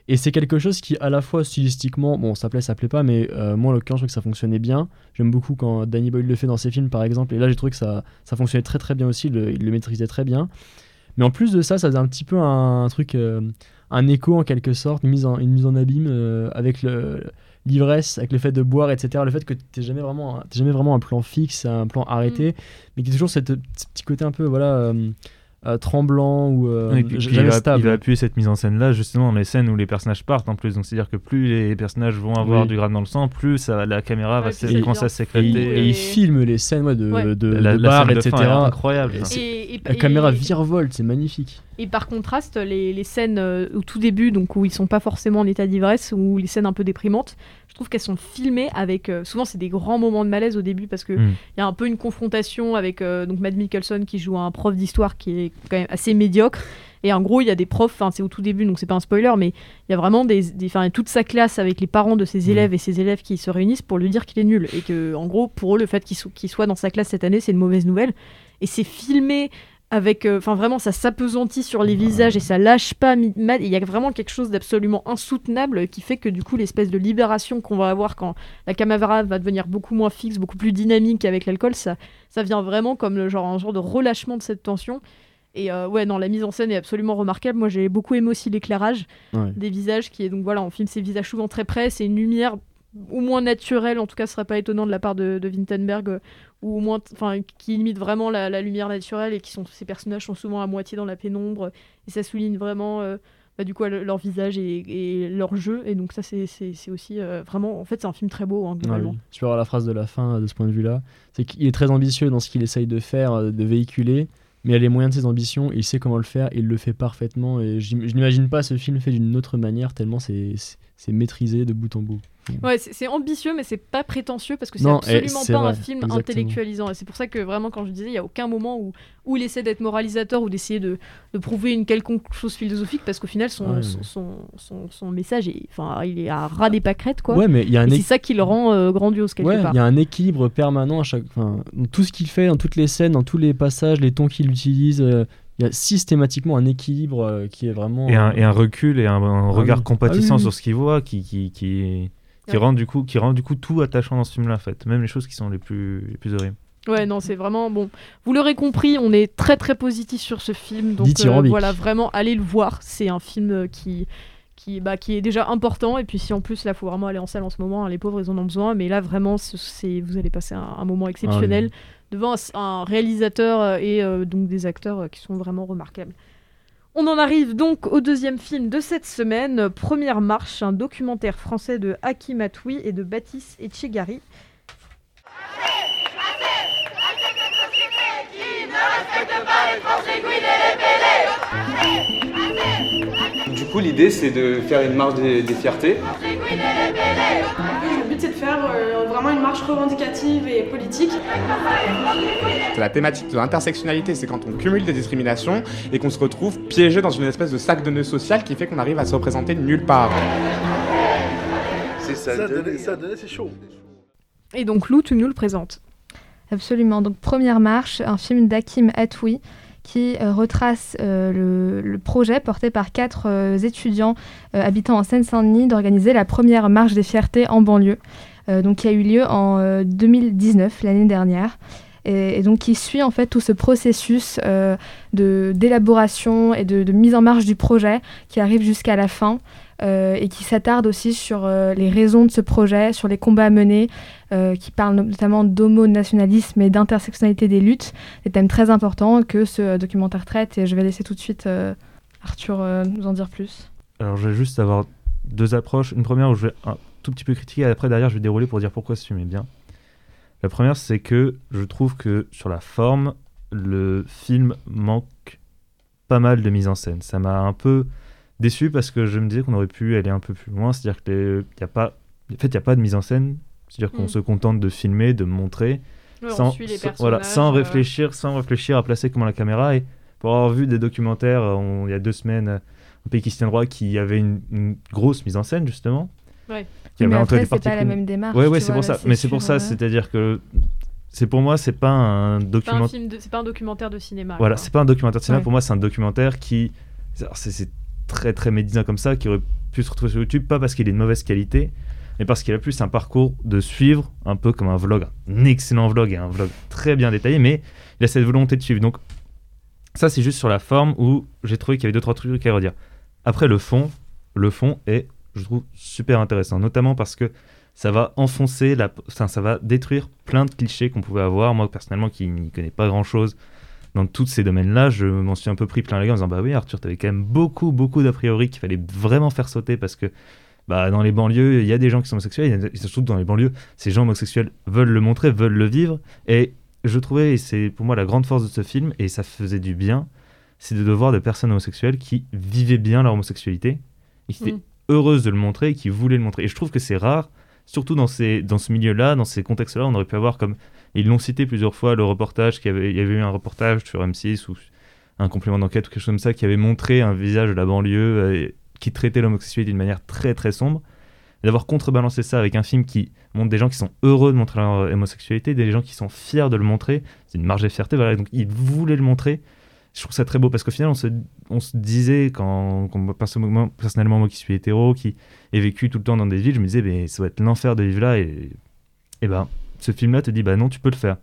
Et c'est quelque chose qui, à la fois stylistiquement, bon, ça plaît, ça plaît pas, mais euh, moi en l'occurrence, je trouve que ça fonctionnait bien. J'aime beaucoup quand Danny Boyle le fait dans ses films, par exemple. Et là, j'ai trouvé que ça, ça fonctionnait très très bien aussi. le- il le maîtrisait très bien. Mais en plus de ça, ça faisait un petit peu un, un truc, euh, un écho en quelque sorte, une mise en, une mise en abîme euh, avec le, l'ivresse, avec le fait de boire, etc. Le fait que t'es jamais vraiment, jamais vraiment un plan fixe, un plan arrêté, mais qui est toujours cette, ce petit côté un peu, voilà, euh, tremblant ou euh, Oui, puis- puis jamais il, va, stable. il va appuyer cette mise en scène là justement dans les scènes où les personnages partent en plus donc c'est à dire que plus les personnages vont avoir Oui. du grade dans le sang plus ça- la caméra Ouais, va commencer à devient Et, et il filme les scènes ouais, de, Ouais. de, la, de la bar, scène de etc. fin incroyable Et ça. c'est- Et, et- La et- caméra virevolte, c'est magnifique. Et par contraste, les, les scènes euh, au tout début, donc où ils sont pas forcément en état d'ivresse, ou les scènes un peu déprimantes, je trouve qu'elles sont filmées avec. euh, souvent, c'est des grands moments de malaise au début parce que il Mm. y a un peu une confrontation avec euh, donc Matt Mikkelsen qui joue un prof d'histoire qui est quand même assez médiocre. Et en gros, il y a des profs, enfin c'est au tout début, donc c'est pas un spoiler, mais il y a vraiment des, des- enfin, toute sa classe avec les parents de ses élèves et ses élèves qui se réunissent pour lui dire qu'il est nul. Et que, en gros, pour eux, le fait qu'il so- qu'il soit dans sa classe cette année, c'est une mauvaise nouvelle. Et c'est filmé avec, euh, enfin vraiment, ça s'apesantit sur les visages et ça lâche pas. Il y a vraiment quelque chose d'absolument insoutenable qui fait que du coup, l'espèce de libération qu'on va avoir quand la caméra va devenir beaucoup moins fixe, beaucoup plus dynamique avec l'alcool, ça, ça vient vraiment comme le genre, un genre de relâchement de cette tension. Et euh, ouais, non, la mise en scène est absolument remarquable. Moi, j'ai beaucoup aimé aussi l'éclairage Ouais. des visages, qui est donc voilà, on filme ces visages souvent très près, c'est une lumière au moins naturelle, en tout cas, ce serait pas étonnant de la part de, de Wintenberg, euh, ou au moins, enfin, qui imite vraiment la, la lumière naturelle et qui sont, ces personnages sont souvent à moitié dans la pénombre, et ça souligne vraiment, euh, bah, du coup, le- leur visage et, et leur jeu, et donc ça, c'est aussi euh, vraiment, en fait, c'est un film très beau, hein, Ouais, globalement. oui. Tu peux avoir la phrase de la fin de ce point de vue-là. C'est qu'il est très ambitieux dans ce qu'il essaye de faire, de véhiculer, mais il a les moyens de ses ambitions, il sait comment le faire, il le fait parfaitement. Et je n'imagine pas ce film fait d'une autre manière, tellement c'est c'est- maîtrisé de bout en bout. Ouais, c'est ambitieux, mais c'est pas prétentieux parce que c'est et absolument pas un film exactement. intellectualisant. Et c'est pour ça que vraiment, quand je disais, il y a aucun moment où, où il essaie d'être moralisateur ou d'essayer de, de prouver une quelconque chose philosophique parce qu'au final, son, Ouais, son, ouais. son, son- message, est, enfin, il est à ras des pâquerettes, quoi. Ouais, mais il y a un c'est ça qui le rend euh, grandiose quelque Ouais, part. il y a un équilibre permanent à chaque. Enfin, dans tout ce qu'il fait, dans toutes les scènes, dans tous les passages, les tons qu'il utilise, euh, il y a systématiquement un équilibre euh, qui est vraiment. et un, euh, et un recul et un, un regard oui. compatissant Ah oui, oui. sur ce qu'il voit qui qui qui, qui Ouais. rend du coup qui rend du coup tout attachant dans ce film là en fait même les choses qui sont les plus les plus horribles Ouais, non, c'est vraiment bon. Vous l'aurez compris, on est très très positif sur ce film. Donc euh, voilà, vraiment, allez le voir. C'est un film euh, qui, qui, bah, qui est déjà important. Et puis si en plus, là, faut vraiment aller en salle en ce moment, hein, les pauvres, ils en ont besoin. Mais là, vraiment, ce- c'est, vous allez passer un, un moment exceptionnel devant un, un réalisateur euh, et euh, donc des acteurs euh, qui sont vraiment remarquables. On en arrive donc au deuxième film de cette semaine, Première Marche, un documentaire français de Hakim Atoui et de Baptiste Etchegari. Du coup, l'idée, c'est de faire une marche des, des fiertés. Le but c'est de faire euh, vraiment une marche revendicative et politique. C'est la thématique de l'intersectionnalité, c'est quand on cumule des discriminations et qu'on se retrouve piégé dans une espèce de sac de nœuds social qui fait qu'on arrive à se représenter de nulle part. C'est ça, ça, c'est chaud. Et donc Lou, tu nous le présentes. Absolument. Donc Première Marche, un film d'Hakim Atoui qui euh, retrace euh, le, le projet porté par quatre euh, étudiants euh, habitant en Seine-Saint-Denis d'organiser la première marche des fiertés en banlieue, donc qui a eu lieu en euh, 2019, l'année dernière. Et, donc qui suit en fait tout ce processus euh, d'élaboration et de, mise en marche du projet qui arrive jusqu'à la fin euh, et qui s'attarde aussi sur euh, les raisons de ce projet, sur les combats menés, euh, qui parle no- notamment d'homo-nationalisme et d'intersectionnalité des luttes, des thèmes très importants que ce euh, documentaire traite. Et je vais laisser tout de suite euh, Arthur euh, nous en dire plus. alors je vais juste avoir deux approches une première où je vais un tout petit peu critiquer et après derrière je vais dérouler pour dire pourquoi ce film est bien la première c'est que je trouve que sur la forme le film manque pas mal de mise en scène ça m'a un peu déçu parce que je me disais qu'on aurait pu aller un peu plus loin c'est à dire qu'il n'y a pas en fait il n'y a pas de mise en scène c'est à dire qu'on Mm. se contente de filmer de montrer Ouais, sans, voilà, sans euh. réfléchir, sans réfléchir à placer comment la caméra. Et pour avoir vu des documentaires on- il y a deux semaines, un pays qui se tient droit, qui avait une, une grosse mise en scène justement. Ouais. Qui Mais après, des c'est pas la même démarche, Ouais, ouais, c'est pour ça. c'est Mais c'est pour ça, c'est-à-dire que c'est pour moi, c'est pas un C'est pas un documentaire. film de- c'est pas un documentaire de cinéma. Voilà, c'est pas un documentaire de cinéma. Pour moi, c'est un documentaire qui. c'est très très médisant comme ça, qui aurait pu se retrouver sur YouTube, pas parce qu'il est de mauvaise qualité, mais parce qu'il a plus un parcours de suivre, un peu comme un vlog. Un excellent vlog et un vlog très bien détaillé, mais il a cette volonté de suivre. Donc, ça, c'est juste sur la forme où j'ai trouvé qu'il y avait deux, trois trucs à redire. Après, le fond, le fond est, je trouve, super intéressant, notamment parce que ça va enfoncer, la, ça va détruire plein de clichés qu'on pouvait avoir. Moi, personnellement, qui n'y connais pas grand-chose dans tous ces domaines-là, je m'en suis un peu pris plein la gueule en disant, bah oui, Arthur, t'avais quand même beaucoup, beaucoup d'a priori qu'il fallait vraiment faire sauter parce que bah, dans les banlieues, il y a des gens qui sont homosexuels, et surtout dans les banlieues, ces gens homosexuels veulent le montrer, veulent le vivre. Et je trouvais, et c'est pour moi la grande force de ce film, et ça faisait du bien, c'est de voir des personnes homosexuelles qui vivaient bien leur homosexualité, et qui étaient Heureuses de le montrer, et qui voulaient le montrer. Et je trouve que c'est rare, surtout dans, ces, dans ce milieu-là, dans ces contextes-là, on aurait pu avoir comme. Ils l'ont cité plusieurs fois, le reportage, qu'il y avait, il y avait eu un reportage sur M6 ou un complément d'enquête ou quelque chose comme ça qui avait montré un visage de la banlieue euh, qui traitait l'homosexualité d'une manière très très sombre. D'avoir contrebalancé ça avec un film qui montre des gens qui sont heureux de montrer leur homosexualité, des gens qui sont fiers de le montrer, c'est une marge de fierté, voilà, donc ils voulaient le montrer. Je trouve ça très beau parce qu'au final, on se, on disait, quand, personnellement, moi qui suis hétéro, qui ai vécu tout le temps dans des villes, je me disais, mais ça va être l'enfer de vivre là. Et, et ben, ce film-là te dit, bah non, tu peux le faire.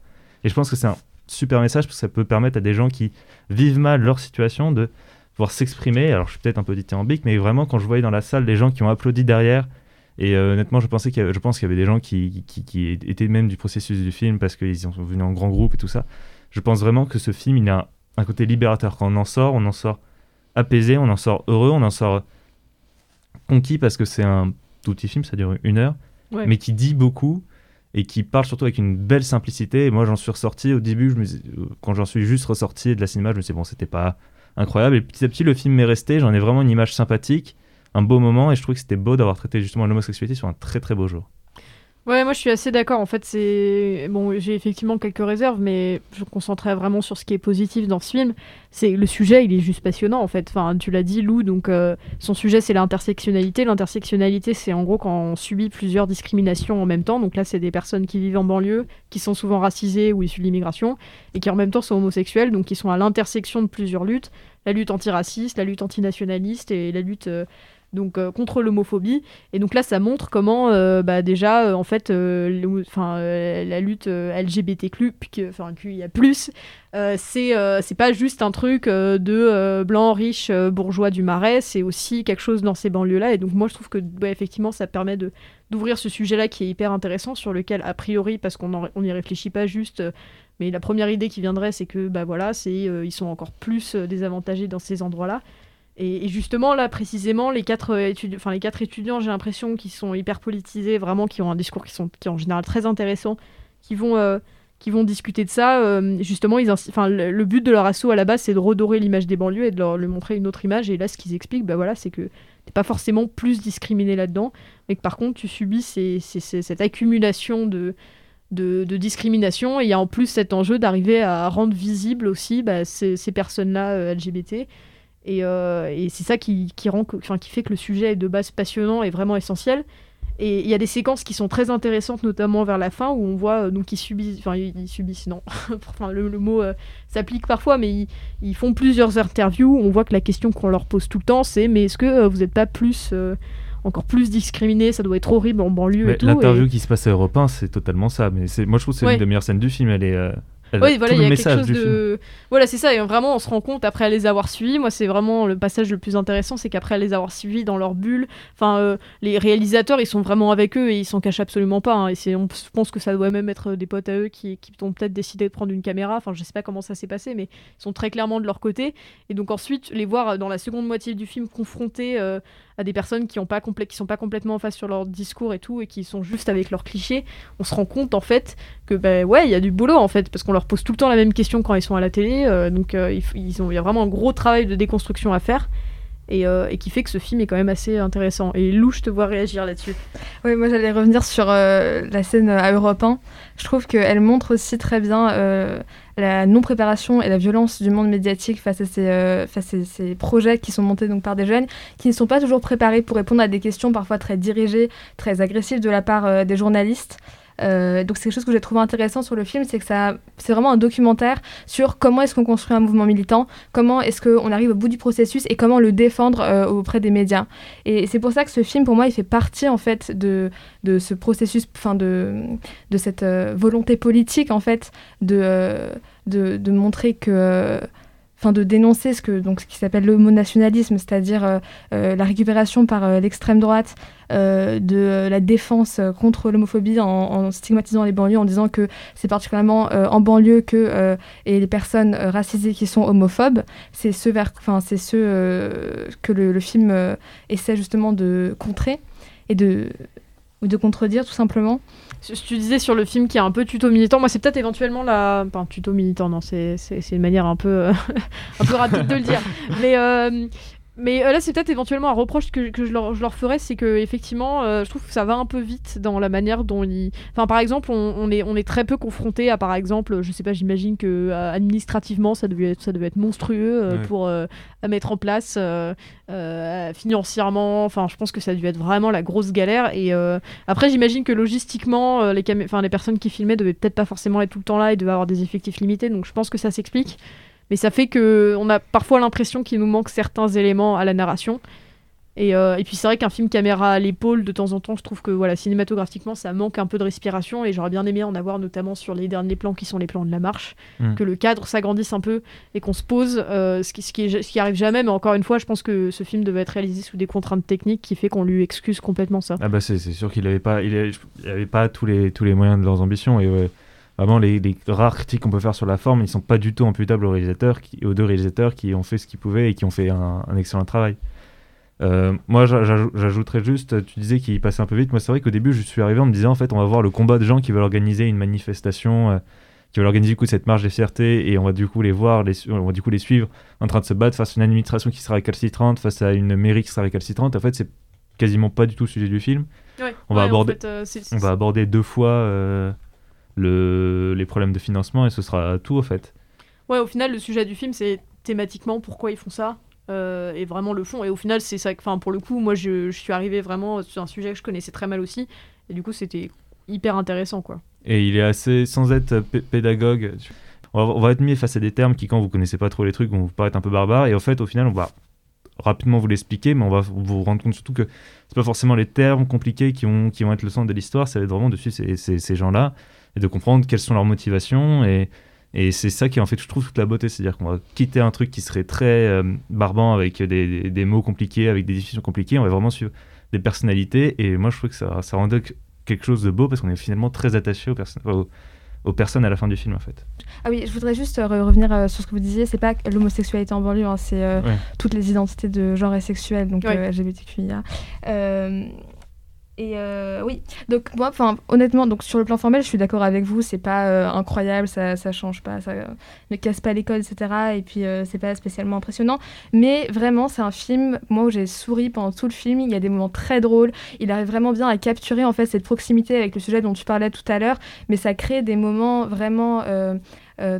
Et je pense que c'est un super message parce que ça peut permettre à des gens qui vivent mal leur situation de pouvoir s'exprimer. Alors, je suis peut-être un peu dithyrambique, mais vraiment, quand je voyais dans la salle les gens qui ont applaudi derrière, et euh, honnêtement, je, pensais qu'il y avait- je pense qu'il y avait des gens qui, qui étaient même du processus du film parce qu'ils sont venus en grand groupe et tout ça. Je pense vraiment que ce film, il a un côté libérateur. Quand on en sort, on en sort apaisé, on en sort heureux, on en sort conquis parce que c'est un tout petit film, ça dure une heure, Ouais. mais qui dit beaucoup et qui parle surtout avec une belle simplicité. Et moi, j'en suis ressorti au début, je me euh, quand j'en suis juste ressorti de la cinéma, je me suis dit, bon, c'était pas incroyable. Et petit à petit, le film m'est resté, j'en ai vraiment une image sympathique, un beau moment, et je trouve que c'était beau d'avoir traité justement l'homosexualité sur un très très beau jour. Ouais, moi je suis assez d'accord. En fait, c'est bon, j'ai effectivement quelques réserves, mais je me concentrerai vraiment sur ce qui est positif dans ce film. C'est le sujet, il est juste passionnant en fait. Enfin, tu l'as dit, Lou. Donc, euh, son sujet c'est l'intersectionnalité. L'intersectionnalité, c'est en gros quand on subit plusieurs discriminations en même temps. Donc là, c'est des personnes qui vivent en banlieue, qui sont souvent racisées ou issues de l'immigration, et qui en même temps sont homosexuels, donc qui sont à l'intersection de plusieurs luttes la lutte antiraciste, la lutte antinationaliste et la lutte euh, donc euh, contre l'homophobie. Et donc là, ça montre comment euh, bah, déjà, euh, en fait, la lutte LGBTQ, enfin QIA+, c'est c'est pas juste un truc de blancs riches euh, bourgeois du Marais, c'est aussi quelque chose dans ces banlieues-là. Et donc moi, je trouve que effectivement, ça permet d'ouvrir ce sujet-là qui est hyper intéressant, sur lequel a priori, parce qu'on n'y réfléchit pas juste. mais la première idée qui viendrait, c'est que bah voilà, c'est ils sont encore plus désavantagés dans ces endroits-là. Et, justement, là, précisément, les quatre, euh, enfin, les quatre étudiants, j'ai l'impression qu'ils sont hyper politisés, vraiment, qui ont un discours qui, sont, qui est en général très intéressant, qui vont, euh, qui vont discuter de ça. euh, justement, ils le, le but de leur assaut à la base, c'est de redorer l'image des banlieues et de leur, leur montrer une autre image. Et là, ce qu'ils expliquent, bah, voilà, c'est que t'es pas forcément plus discriminé là-dedans, mais que par contre, tu subis ces- ces- cette accumulation de, de, discrimination. Et il y a en plus cet enjeu d'arriver à rendre visible aussi bah, ces, personnes-là LGBT. Et, euh, et c'est ça qui, qui, rend enfin, qui fait que le sujet est de base passionnant et vraiment essentiel. Et il y a des séquences qui sont très intéressantes, notamment vers la fin, où on voit euh, donc qu'ils subissent, enfin ils, ils subissent, non, enfin le, le mot euh, s'applique parfois, mais ils, ils font plusieurs interviews. On voit que la question qu'on leur pose tout le temps, c'est mais est-ce que euh, vous n'êtes pas plus, encore plus discriminés Ça doit être horrible en banlieue Mais et tout. L'interview et- qui se passe à Europe 1, c'est totalement ça. Mais c'est- moi, je trouve que c'est Ouais. une des meilleures scènes du film. Elle est. elle a Oui, voilà, tout il y a quelque chose de. Voilà, c'est ça. Et vraiment, on se rend compte après les avoir suivis. Moi, c'est vraiment le passage le plus intéressant, c'est qu'après les avoir suivis dans leur bulle, enfin, euh, les réalisateurs, ils sont vraiment avec eux et ils s'en cachent absolument pas. hein. Et on pense que ça doit même être des potes à eux qui, qui ont peut-être décidé de prendre une caméra. Enfin, je sais pas comment ça s'est passé, mais ils sont très clairement de leur côté. Et donc ensuite, les voir dans la seconde moitié du film confrontés euh, à des personnes qui ont pas qui sont pas complètement en face sur leur discours et tout, et qui sont juste avec leurs clichés, on se rend compte en fait que ben ouais, il y a du boulot en fait, parce qu'on leur pose tout le temps la même question quand ils sont à la télé, euh, donc euh, ils ont, il y a vraiment un gros travail de déconstruction à faire. et, euh, et, qui fait que ce film est quand même assez intéressant. Et Lou, je te vois réagir là-dessus. Oui, moi j'allais revenir sur la scène à Europe 1. Je trouve qu'elle montre aussi très bien la non-préparation et la violence du monde médiatique face à, ces, face à ces projets qui sont montés donc, par des jeunes qui ne sont pas toujours préparés pour répondre à des questions parfois très dirigées, très agressives de la part des journalistes. Euh, donc c'est quelque chose que j'ai trouvé intéressant sur le film, c'est que ça, c'est vraiment un documentaire sur comment est-ce qu'on construit un mouvement militant, comment est-ce qu'on arrive au bout du processus et comment le défendre euh, auprès des médias. Et c'est pour ça que ce film, pour moi, il fait partie en fait de, de ce processus, enfin de, de cette euh, volonté politique en fait de, de, de montrer que de dénoncer ce que donc ce qui s'appelle l'homonationalisme, c'est-à-dire euh, euh, la récupération par euh, l'extrême droite de la défense contre l'homophobie en, stigmatisant les banlieues, en disant que c'est particulièrement en banlieue que les personnes racisées qui sont homophobes, c'est ce vers, c'est ce que le film essaie justement de contrer et de ou de contredire tout simplement. Tu disais sur le film qui est un peu tuto militant. Moi, c'est peut-être éventuellement la. Enfin, tuto militant, non, c'est une manière un peu, un peu rapide de le dire. Mais euh, mais euh, là, c'est peut-être éventuellement un reproche que, que je, leur, je, leur, ferais, c'est que effectivement, euh, je trouve que ça va un peu vite dans la manière dont ils. Enfin, par exemple, on, on, est, on est très peu confronté à, par exemple, je sais pas, j'imagine que euh, administrativement, ça devait être, ça devait être monstrueux pour à mettre en place financièrement. Enfin, je pense que ça a dû être vraiment la grosse galère. Et après, j'imagine que logistiquement, les, enfin, les personnes qui filmaient devaient peut-être pas forcément être tout le temps là et devaient avoir des effectifs limités. Donc, je pense que ça s'explique mais ça fait que on a parfois l'impression qu'il nous manque certains éléments à la narration. Et, euh, et puis c'est vrai qu'un film caméra à l'épaule, de temps en temps, je trouve que voilà, cinématographiquement, ça manque un peu de respiration. Et j'aurais bien aimé en avoir notamment sur les derniers plans qui sont les plans de la marche, mm. que le cadre s'agrandisse un peu et qu'on se pose, euh, ce, qui, ce, qui ce qui arrive jamais. Mais encore une fois, je pense que ce film devait être réalisé sous des contraintes techniques qui fait qu'on lui excuse complètement ça. Ah bah c'est sûr qu'il n'avait pas, il avait, pas tous les, tous les moyens de leurs ambitions. Et ouais vraiment les, rares critiques qu'on peut faire sur la forme, ils sont pas du tout imputables aux réalisateurs, qui, aux deux réalisateurs qui ont fait ce qu'ils pouvaient et qui ont fait un, excellent travail. Euh, moi, j'ajouterais juste, tu disais qu'il passait un peu vite. Moi, c'est vrai qu'au début, je suis arrivé en me disant, en fait, on va voir le combat de gens qui veulent organiser une manifestation, euh, qui veulent organiser du coup cette marche des fiertés, et on va du coup les voir, les, on va du coup les suivre en train de se battre face à une administration qui sera récalcitrante, face à une mairie qui sera récalcitrante. En fait, c'est quasiment pas du tout le sujet du film. on, va aborder, euh, on va aborder deux fois le, les problèmes de financement et ce sera tout au fait. Ouais, au final, le sujet du film, c'est thématiquement pourquoi ils font ça euh, et vraiment le fond. Et au final, c'est ça. Enfin, pour le coup, moi, je, je, suis arrivé vraiment sur un sujet que je connaissais très mal aussi. Et du coup, c'était hyper intéressant, quoi. Et il est assez, sans être pédagogue, on va, être mis face à des termes qui, quand vous connaissez pas trop les trucs, vont vous paraître un peu barbares. Et en fait, au final, on va rapidement vous l'expliquer, mais on va vous rendre compte surtout que c'est pas forcément les termes compliqués qui, ont, qui vont être le centre de l'histoire, ça va être vraiment dessus ces, ces, ces gens-là et de comprendre quelles sont leurs motivations. Et, et c'est ça qui en fait, je trouve, toute la beauté. C'est-à-dire qu'on va quitter un truc qui serait très euh, barbant avec des, des, mots compliqués, avec des définitions compliquées. On va vraiment suivre des personnalités. Et moi, je trouve que ça, ça rendait quelque chose de beau parce qu'on est finalement très attaché aux, aux, personnes à la fin du film, en fait. Ah oui, je voudrais juste euh, revenir euh, sur ce que vous disiez. C'est pas l'homosexualité en banlieue, hein, c'est toutes les identités de genre et sexuel, donc LGBTQIA. Et euh, oui, donc moi, honnêtement, donc sur le plan formel, je suis d'accord avec vous. C'est pas euh, incroyable, ça, ça change pas, ça ne casse pas l'école, etc. Et puis euh, c'est pas spécialement impressionnant. Mais vraiment, c'est un film, moi, où j'ai souri pendant tout le film. Il y a des moments très drôles. Il arrive vraiment bien à capturer en fait cette proximité avec le sujet dont tu parlais tout à l'heure. Mais ça crée des moments vraiment euh,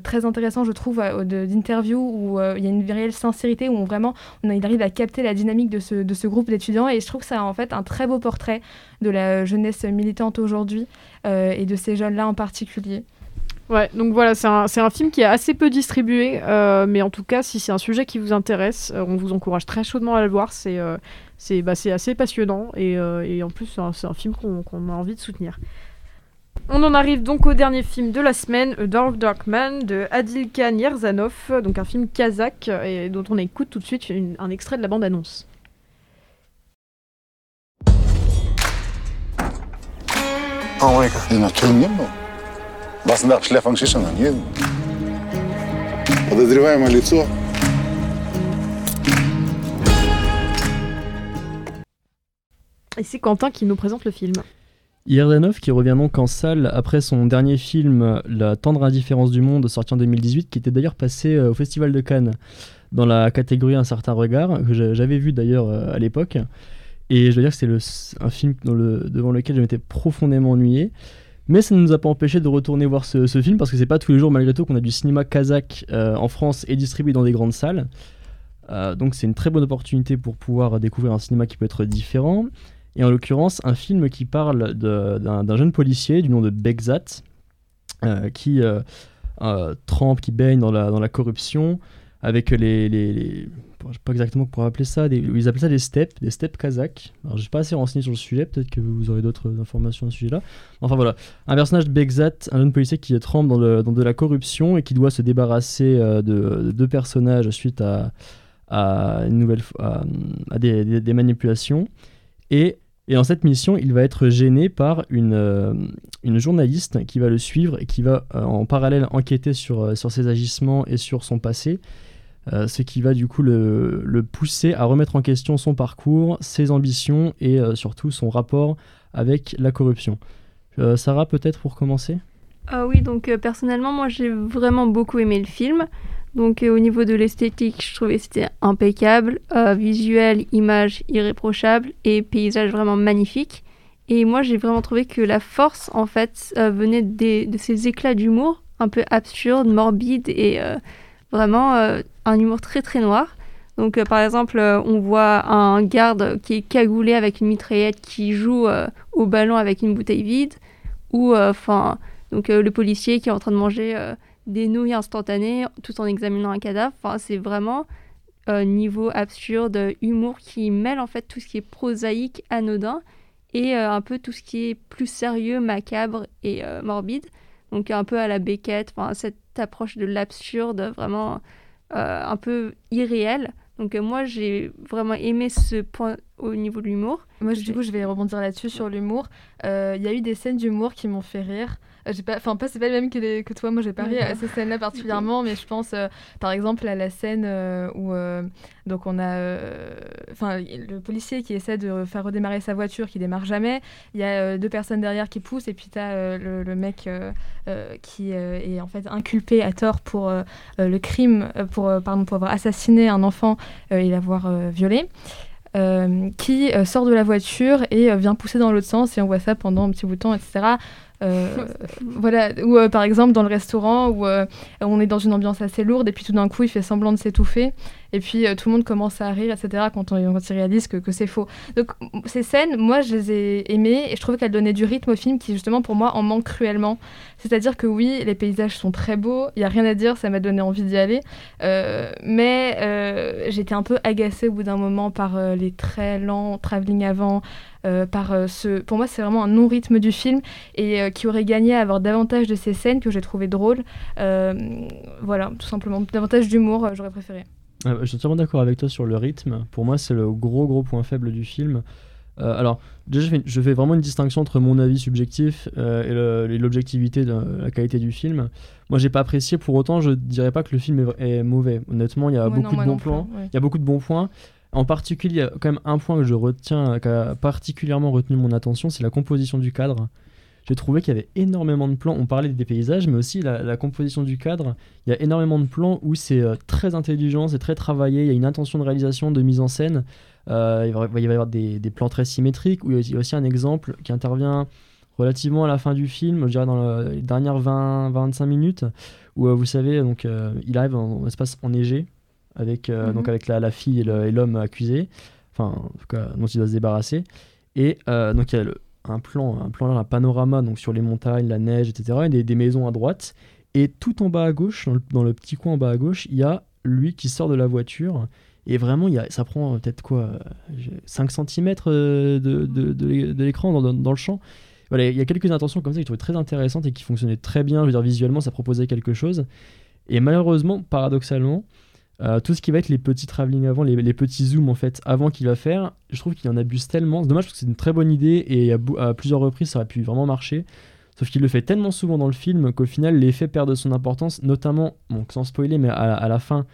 très intéressant, je trouve, d'interview où euh, il y a une réelle sincérité, où on, vraiment on, arrive à capter la dynamique de ce, de ce groupe d'étudiants. Et je trouve que ça a en fait un très beau portrait de la jeunesse militante aujourd'hui euh, et de ces jeunes-là en particulier. Ouais, donc voilà, c'est un, un, film qui est assez peu distribué, mais en tout cas, si c'est un sujet qui vous intéresse, on vous encourage très chaudement à le voir. C'est c'est bah, assez passionnant et, et en plus, c'est un, film qu'on a envie de soutenir. On en arrive donc au dernier film de la semaine, A Dark Dark Man de Adilka Nierzanov, donc un film kazakh et dont on écoute tout de suite un extrait de la bande-annonce. Et c'est Quentin qui nous présente le film. Yardanov qui revient donc en salle après son dernier film La tendre indifférence du monde sorti en 2018 qui était d'ailleurs passé euh, au Festival de Cannes dans la catégorie Un certain regard que j'avais vu d'ailleurs euh, à l'époque. Et je dois dire que c'est un film devant lequel je m'étais profondément ennuyé. Mais ça ne nous a pas empêché de retourner voir ce, film parce que c'est pas tous les jours malgré tout qu'on a du cinéma kazakh euh, en France et distribué dans des grandes salles. Donc c'est une très bonne opportunité pour pouvoir découvrir un cinéma qui peut être différent et en l'occurrence un film qui parle d'un jeune policier du nom de Begzat, euh, qui euh, euh, trempe, qui baigne dans la, corruption, avec les, je sais pas exactement comment appeler ça, ils appellent ça des steppes, des steppes kazakhs. Alors je suis pas assez renseigné sur le sujet, peut-être que vous aurez d'autres informations à ce sujet-là. Enfin voilà, un personnage de Begzat, un jeune policier qui trempe dans, de la corruption et qui doit se débarrasser de, deux personnages suite à, des manipulations. Et, et dans cette mission, il va être gêné par une, euh, une journaliste qui va le suivre et qui va euh, en parallèle enquêter sur, euh, sur ses agissements et sur son passé. ce qui va du coup le, le, pousser à remettre en question son parcours, ses ambitions et surtout son rapport avec la corruption. Sarah, peut-être pour commencer? Ah oui, donc personnellement, moi j'ai vraiment beaucoup aimé le film. Donc euh, au niveau de l'esthétique, je trouvais c'était impeccable, euh, visuel, image irréprochable et paysage vraiment magnifique. Et moi j'ai vraiment trouvé que la force en fait euh, venait de ces éclats d'humour un peu absurdes, morbides et vraiment un humour très très noir. Donc par exemple on voit un garde qui est cagoulé avec une mitraillette qui joue au ballon avec une bouteille vide ou enfin donc le policier qui est en train de manger des nouilles instantanées tout en examinant un cadavre. Enfin, c'est vraiment un niveau absurde, humour qui mêle en fait tout ce qui est prosaïque, anodin et euh, un peu tout ce qui est plus sérieux, macabre et euh, morbide. Donc un peu à la Beckett, enfin, cette approche de l'absurde vraiment euh, un peu irréel. Donc moi j'ai vraiment aimé ce point au niveau de l'humour. Moi du coup je vais rebondir là-dessus sur l'humour. Il y a eu des scènes d'humour qui m'ont fait rire. Euh, j'ai pas enfin pas c'est pas le même que, que toi moi j'ai pas ri à ces scènes là particulièrement mais je pense euh, par exemple à la scène euh, où donc on a enfin le policier qui essaie de faire redémarrer sa voiture qui démarre jamais. Il y a deux personnes derrière qui poussent et puis tu as le, le, mec qui est en fait inculpé à tort pour le crime pour pardon pour avoir assassiné un enfant et l'avoir violé qui sort de la voiture et vient pousser dans l'autre sens et on voit ça pendant un petit bout de temps etc euh, voilà, ou euh, par exemple dans le restaurant où euh, on est dans une ambiance assez lourde et puis tout d'un coup il fait semblant de s'étouffer et puis tout le monde commence à rire, etc. quand on, quand réalise que, que c'est faux. Donc ces scènes, moi je les ai aimées et je trouvais qu'elles donnaient du rythme au film qui justement pour moi en manque cruellement. C'est-à-dire que oui, les paysages sont très beaux, il y a rien à dire, ça m'a donné envie d'y aller, mais j'étais un peu agacée au bout d'un moment par les très lents travelling avant, euh, par euh, ce. Pour moi, c'est vraiment un non-rythme du film et euh, qui aurait gagné à avoir davantage de ces scènes que j'ai trouvé drôles. voilà, tout simplement. Davantage d'humour, j'aurais préféré. Ah, je suis totalement d'accord avec toi sur le rythme. Pour moi, c'est le gros, gros point faible du film. alors, déjà, je fais, je fais, vraiment une distinction entre mon avis subjectif et l'objectivité de la qualité du film. Moi, j'ai pas apprécié. Pour autant, je dirais pas que le film est, mauvais. Honnêtement, il y a beaucoup de bons plans. Il y a beaucoup de bons points. En particulier, il y a quand même un point que je retiens, qui a particulièrement retenu mon attention, c'est la composition du cadre. J'ai trouvé qu'il y avait énormément de plans. On parlait des paysages, mais aussi la, composition du cadre. Il y a énormément de plans où c'est euh, très intelligent, c'est très travaillé. Il y a une intention de réalisation, de mise en scène. Euh, il, va, y avoir des, plans très symétriques. Où il y a aussi un exemple qui intervient relativement à la fin du film, je dirais dans les dernières 20-25 minutes, où euh, vous savez, donc, il arrive en, espace enneigé avec, donc mhm. avec la, la fille et l'homme accusé, enfin, en tout cas, dont il doit se débarrasser. Et euh, donc, il y a un plan, un plan, un panorama donc sur les montagnes, la neige, etc., et des, des maisons à droite. Et tout en bas à gauche, dans le, petit coin en bas à gauche, il y a lui qui sort de la voiture. Et vraiment, il y a, ça prend peut-être quoi 5 cm de, de, de, l'écran dans, dans, le champ. Voilà, il y a quelques intentions comme ça que je trouvais très intéressantes et qui fonctionnaient très bien. Je veux dire, visuellement, ça proposait quelque chose. Et malheureusement, paradoxalement, euh, tout ce qui va être les petits travelling avant, les, petits zooms en fait avant qu'il va faire, je trouve qu'il en abuse tellement. C'est dommage parce que c'est une très bonne idée et à, plusieurs reprises ça aurait pu vraiment marcher. Sauf qu'il le fait tellement souvent dans le film qu'au final l'effet perd de son importance, notamment, bon, sans spoiler, mais à, la fin,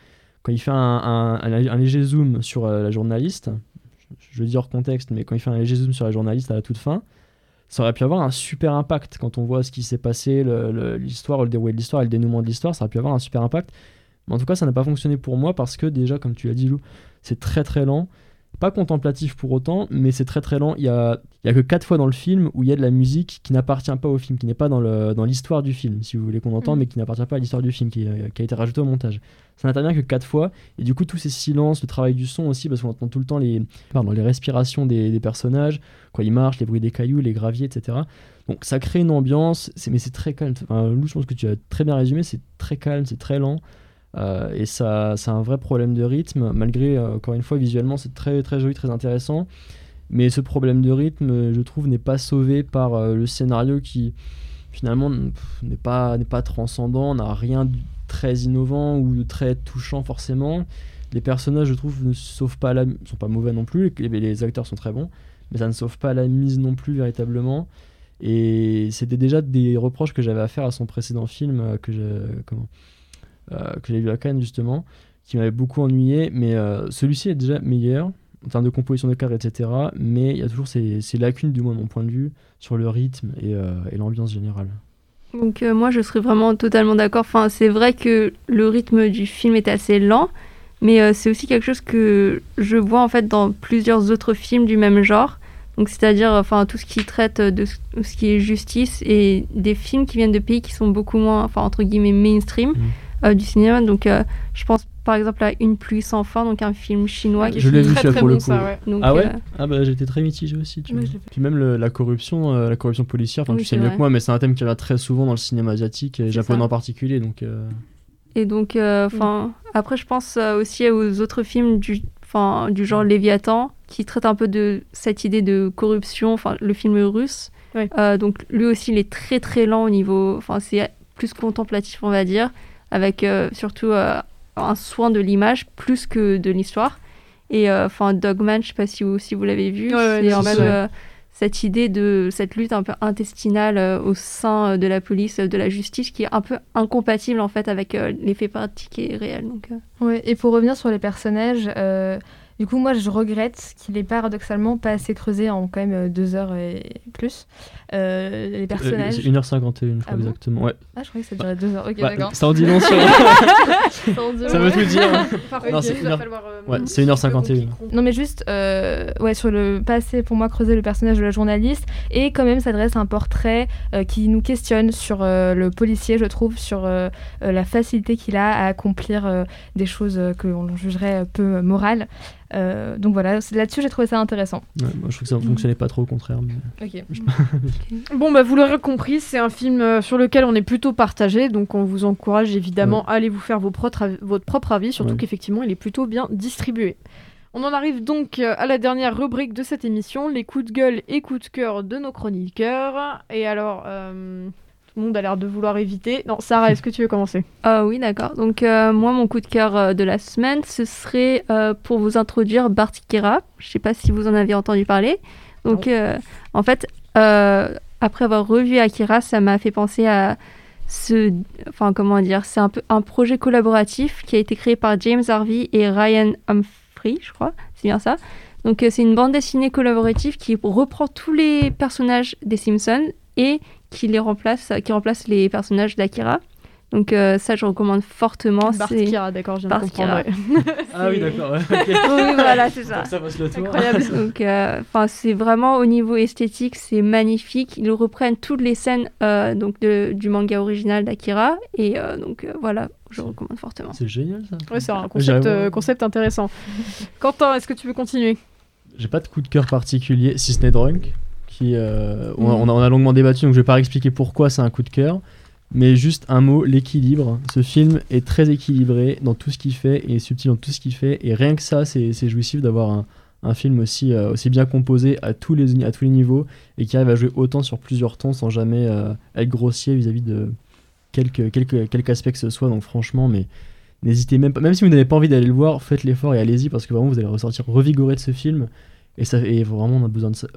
quand il fait un, léger zoom sur euh, la journaliste, je, le dis hors contexte, mais quand il fait un léger zoom sur la journaliste à la toute fin, ça aurait pu avoir un super impact quand on voit ce qui s'est passé, le- le- l'histoire, le, déroulé de l'histoire et le dénouement de l'histoire, ça aurait pu avoir un super impact. Mais en tout cas, ça n'a pas fonctionné pour moi parce que déjà, comme tu l'as dit, Lou, c'est très très lent. Pas contemplatif pour autant, mais c'est très très lent. Il y a, il y a que quatre fois dans le film où il y a de la musique qui n'appartient pas au film, qui n'est pas dans le- dans l'histoire du film, si vous voulez qu'on entende, Mhm. mais qui n'appartient pas à l'histoire du film, qui, euh, qui a été rajouté au montage. Ça n'intervient que quatre fois, et du coup, tous ces silences, le travail du son aussi, parce qu'on entend tout le temps les, pardon, les respirations des, des personnages, quand ils marchent, les bruits des cailloux, les graviers, etc. Donc ça crée une ambiance, c'est- mais c'est très calme. Enfin, Lou, je pense que tu as très bien résumé, c'est très calme, c'est très lent. Euh, et ça, c'est un vrai problème de rythme, malgré, euh, encore une fois, visuellement, c'est très, très joli, très intéressant. Mais ce problème de rythme, je trouve, n'est pas sauvé par euh, le scénario qui, finalement, n'est pas, pas transcendant, n'a rien de très innovant ou de très touchant forcément. Les personnages, je trouve, ne sauvent pas la... sont pas mauvais non plus, les, acteurs sont très bons, mais ça ne sauve pas la mise non plus véritablement. Et c'était déjà des reproches que j'avais à faire à son précédent film que que j'ai vu à Cannes justement, qui m'avait beaucoup ennuyé. Mais euh, celui-ci est déjà meilleur en termes de composition de cadre, etc. Mais il y a toujours ces, ces lacunes, du moins de mon point de vue, sur le rythme et, euh, et l'ambiance générale. Donc euh, moi je serais vraiment totalement d'accord. Enfin c'est vrai que le rythme du film est assez lent, mais euh, c'est aussi quelque chose que je vois en fait dans plusieurs autres films du même genre. Donc c'est-à-dire enfin tout ce qui traite de ce qui est justice et des films qui viennent de pays qui sont beaucoup moins enfin entre guillemets mainstream euh, du cinéma. Donc euh, je pense par exemple à Une pluie sans fin, donc un film chinois. qui Je est l'ai vu très, très pour bon, le coup. ça, ouais. Donc, ah ouais euh, Ah bah j'étais très mitigé aussi. Tu Ouais, vois. Puis même le- la corruption, euh, la corruption policière, enfin Oui, tu sais mieux vrai. que moi, mais c'est un thème qui revient très souvent dans le cinéma asiatique et japonais ça. en particulier. Donc euh, Et donc, euh, enfin, après, je pense euh, aussi aux autres films du, enfin, du genre Léviathan, qui traitent un peu de cette idée de corruption, enfin, le film russe. Euh, donc, lui aussi, il est très très lent au niveau, enfin, c'est plus contemplatif, on va dire, avec euh, surtout euh, un soin de l'image plus que de l'histoire. Et euh, enfin, Dogman, je sais pas si vous, si vous l'avez vu, Ouais, c'est ouais. euh, cette idée de cette lutte un peu intestinale au sein de la police, de la justice, qui est un peu incompatible en fait avec les faits pratiques et réels. Donc, Ouais, et pour revenir sur les personnages, du coup, moi, je regrette qu'il est paradoxalement pas assez creusé en quand même deux heures et plus. Euh, les personnages. c'est 1h51, je crois Ah bon exactement. Ouais. Ah, je croyais que ça durait deux heures. Ok, Bah, d'accord. ça en dit long sur- Ça Ça veut tout dire. Non, c'est il une va heure- falloir, euh, Ouais, 1h51. Non, mais juste, euh, ouais, sur le passé, pour moi, creuser le personnage de la journaliste et quand même s'adresse à un portrait euh, qui nous questionne sur euh, le policier, je trouve, sur euh, euh, la facilité qu'il a à accomplir euh, des choses euh, que l'on jugerait peu euh, morales. Euh, donc voilà, là-dessus, j'ai trouvé ça intéressant. Ouais, moi, je trouve que ça ne fonctionnait pas trop au contraire. mais- Ok. Bon, bah, vous l'aurez compris, c'est un film euh, sur lequel on est plutôt partagé, donc on vous encourage évidemment à aller vous faire vos votre propre avis, surtout Ouais. qu'effectivement il est plutôt bien distribué. On en arrive donc euh, à la dernière rubrique de cette émission, les coups de gueule et coups de cœur de nos chroniqueurs. Et alors, euh, tout le monde a l'air de vouloir éviter. Non, Sarah, est-ce que tu veux commencer? Ah oui, d'accord. Donc euh, moi, mon coup de cœur de la semaine, ce serait euh, pour vous introduire Bart Kira. Je sais pas si vous en avez entendu parler. Donc euh, en fait, euh, après avoir revu Akira, ça m'a fait penser à ce, enfin comment dire, c'est un peu un projet collaboratif qui a été créé par James Harvey et Ryan Humphrey, je crois, c'est bien ça. Donc euh, c'est une bande dessinée collaborative qui reprend tous les personnages des Simpsons et qui les remplace, qui remplace les personnages d'Akira. Donc euh, ça, je recommande fortement. Bart c'est- Kira, d'accord, je viens de Bart comprendre, Kira. Ah oui, d'accord. ouais, oui, voilà, c'est ça. Ça passe le tour. Incroyable. Donc, euh, enfin, c'est vraiment au niveau esthétique, c'est magnifique. Ils reprennent toutes les scènes euh, donc de- du manga original d'Akira et euh, donc euh, voilà, je recommande fortement. C'est génial ça. Ouais, c'est un concept, euh, intéressant. Quentin, est-ce que tu veux continuer? J'ai pas de coup de cœur particulier, si ce n'est Drunk, qui euh, on, a, Mhm. on a- on a longuement débattu, donc je vais pas expliquer pourquoi c'est un coup de cœur, mais juste un mot, l'équilibre. Ce film est très équilibré dans tout ce qu'il fait et subtil dans tout ce qu'il fait, et rien que ça, c'est jouissif d'avoir un, un film aussi, euh, aussi bien composé à tous, les, à tous les niveaux et qui arrive à jouer autant sur plusieurs tons sans jamais euh, être grossier vis-à-vis de quelque, quelque, quelque aspect que ce soit. Donc franchement, mais n'hésitez même pas, même si vous n'avez pas envie d'aller le voir, faites l'effort et allez-y parce que vraiment vous allez ressortir revigoré de ce film. Et, ça, et vraiment, on a besoin de ça.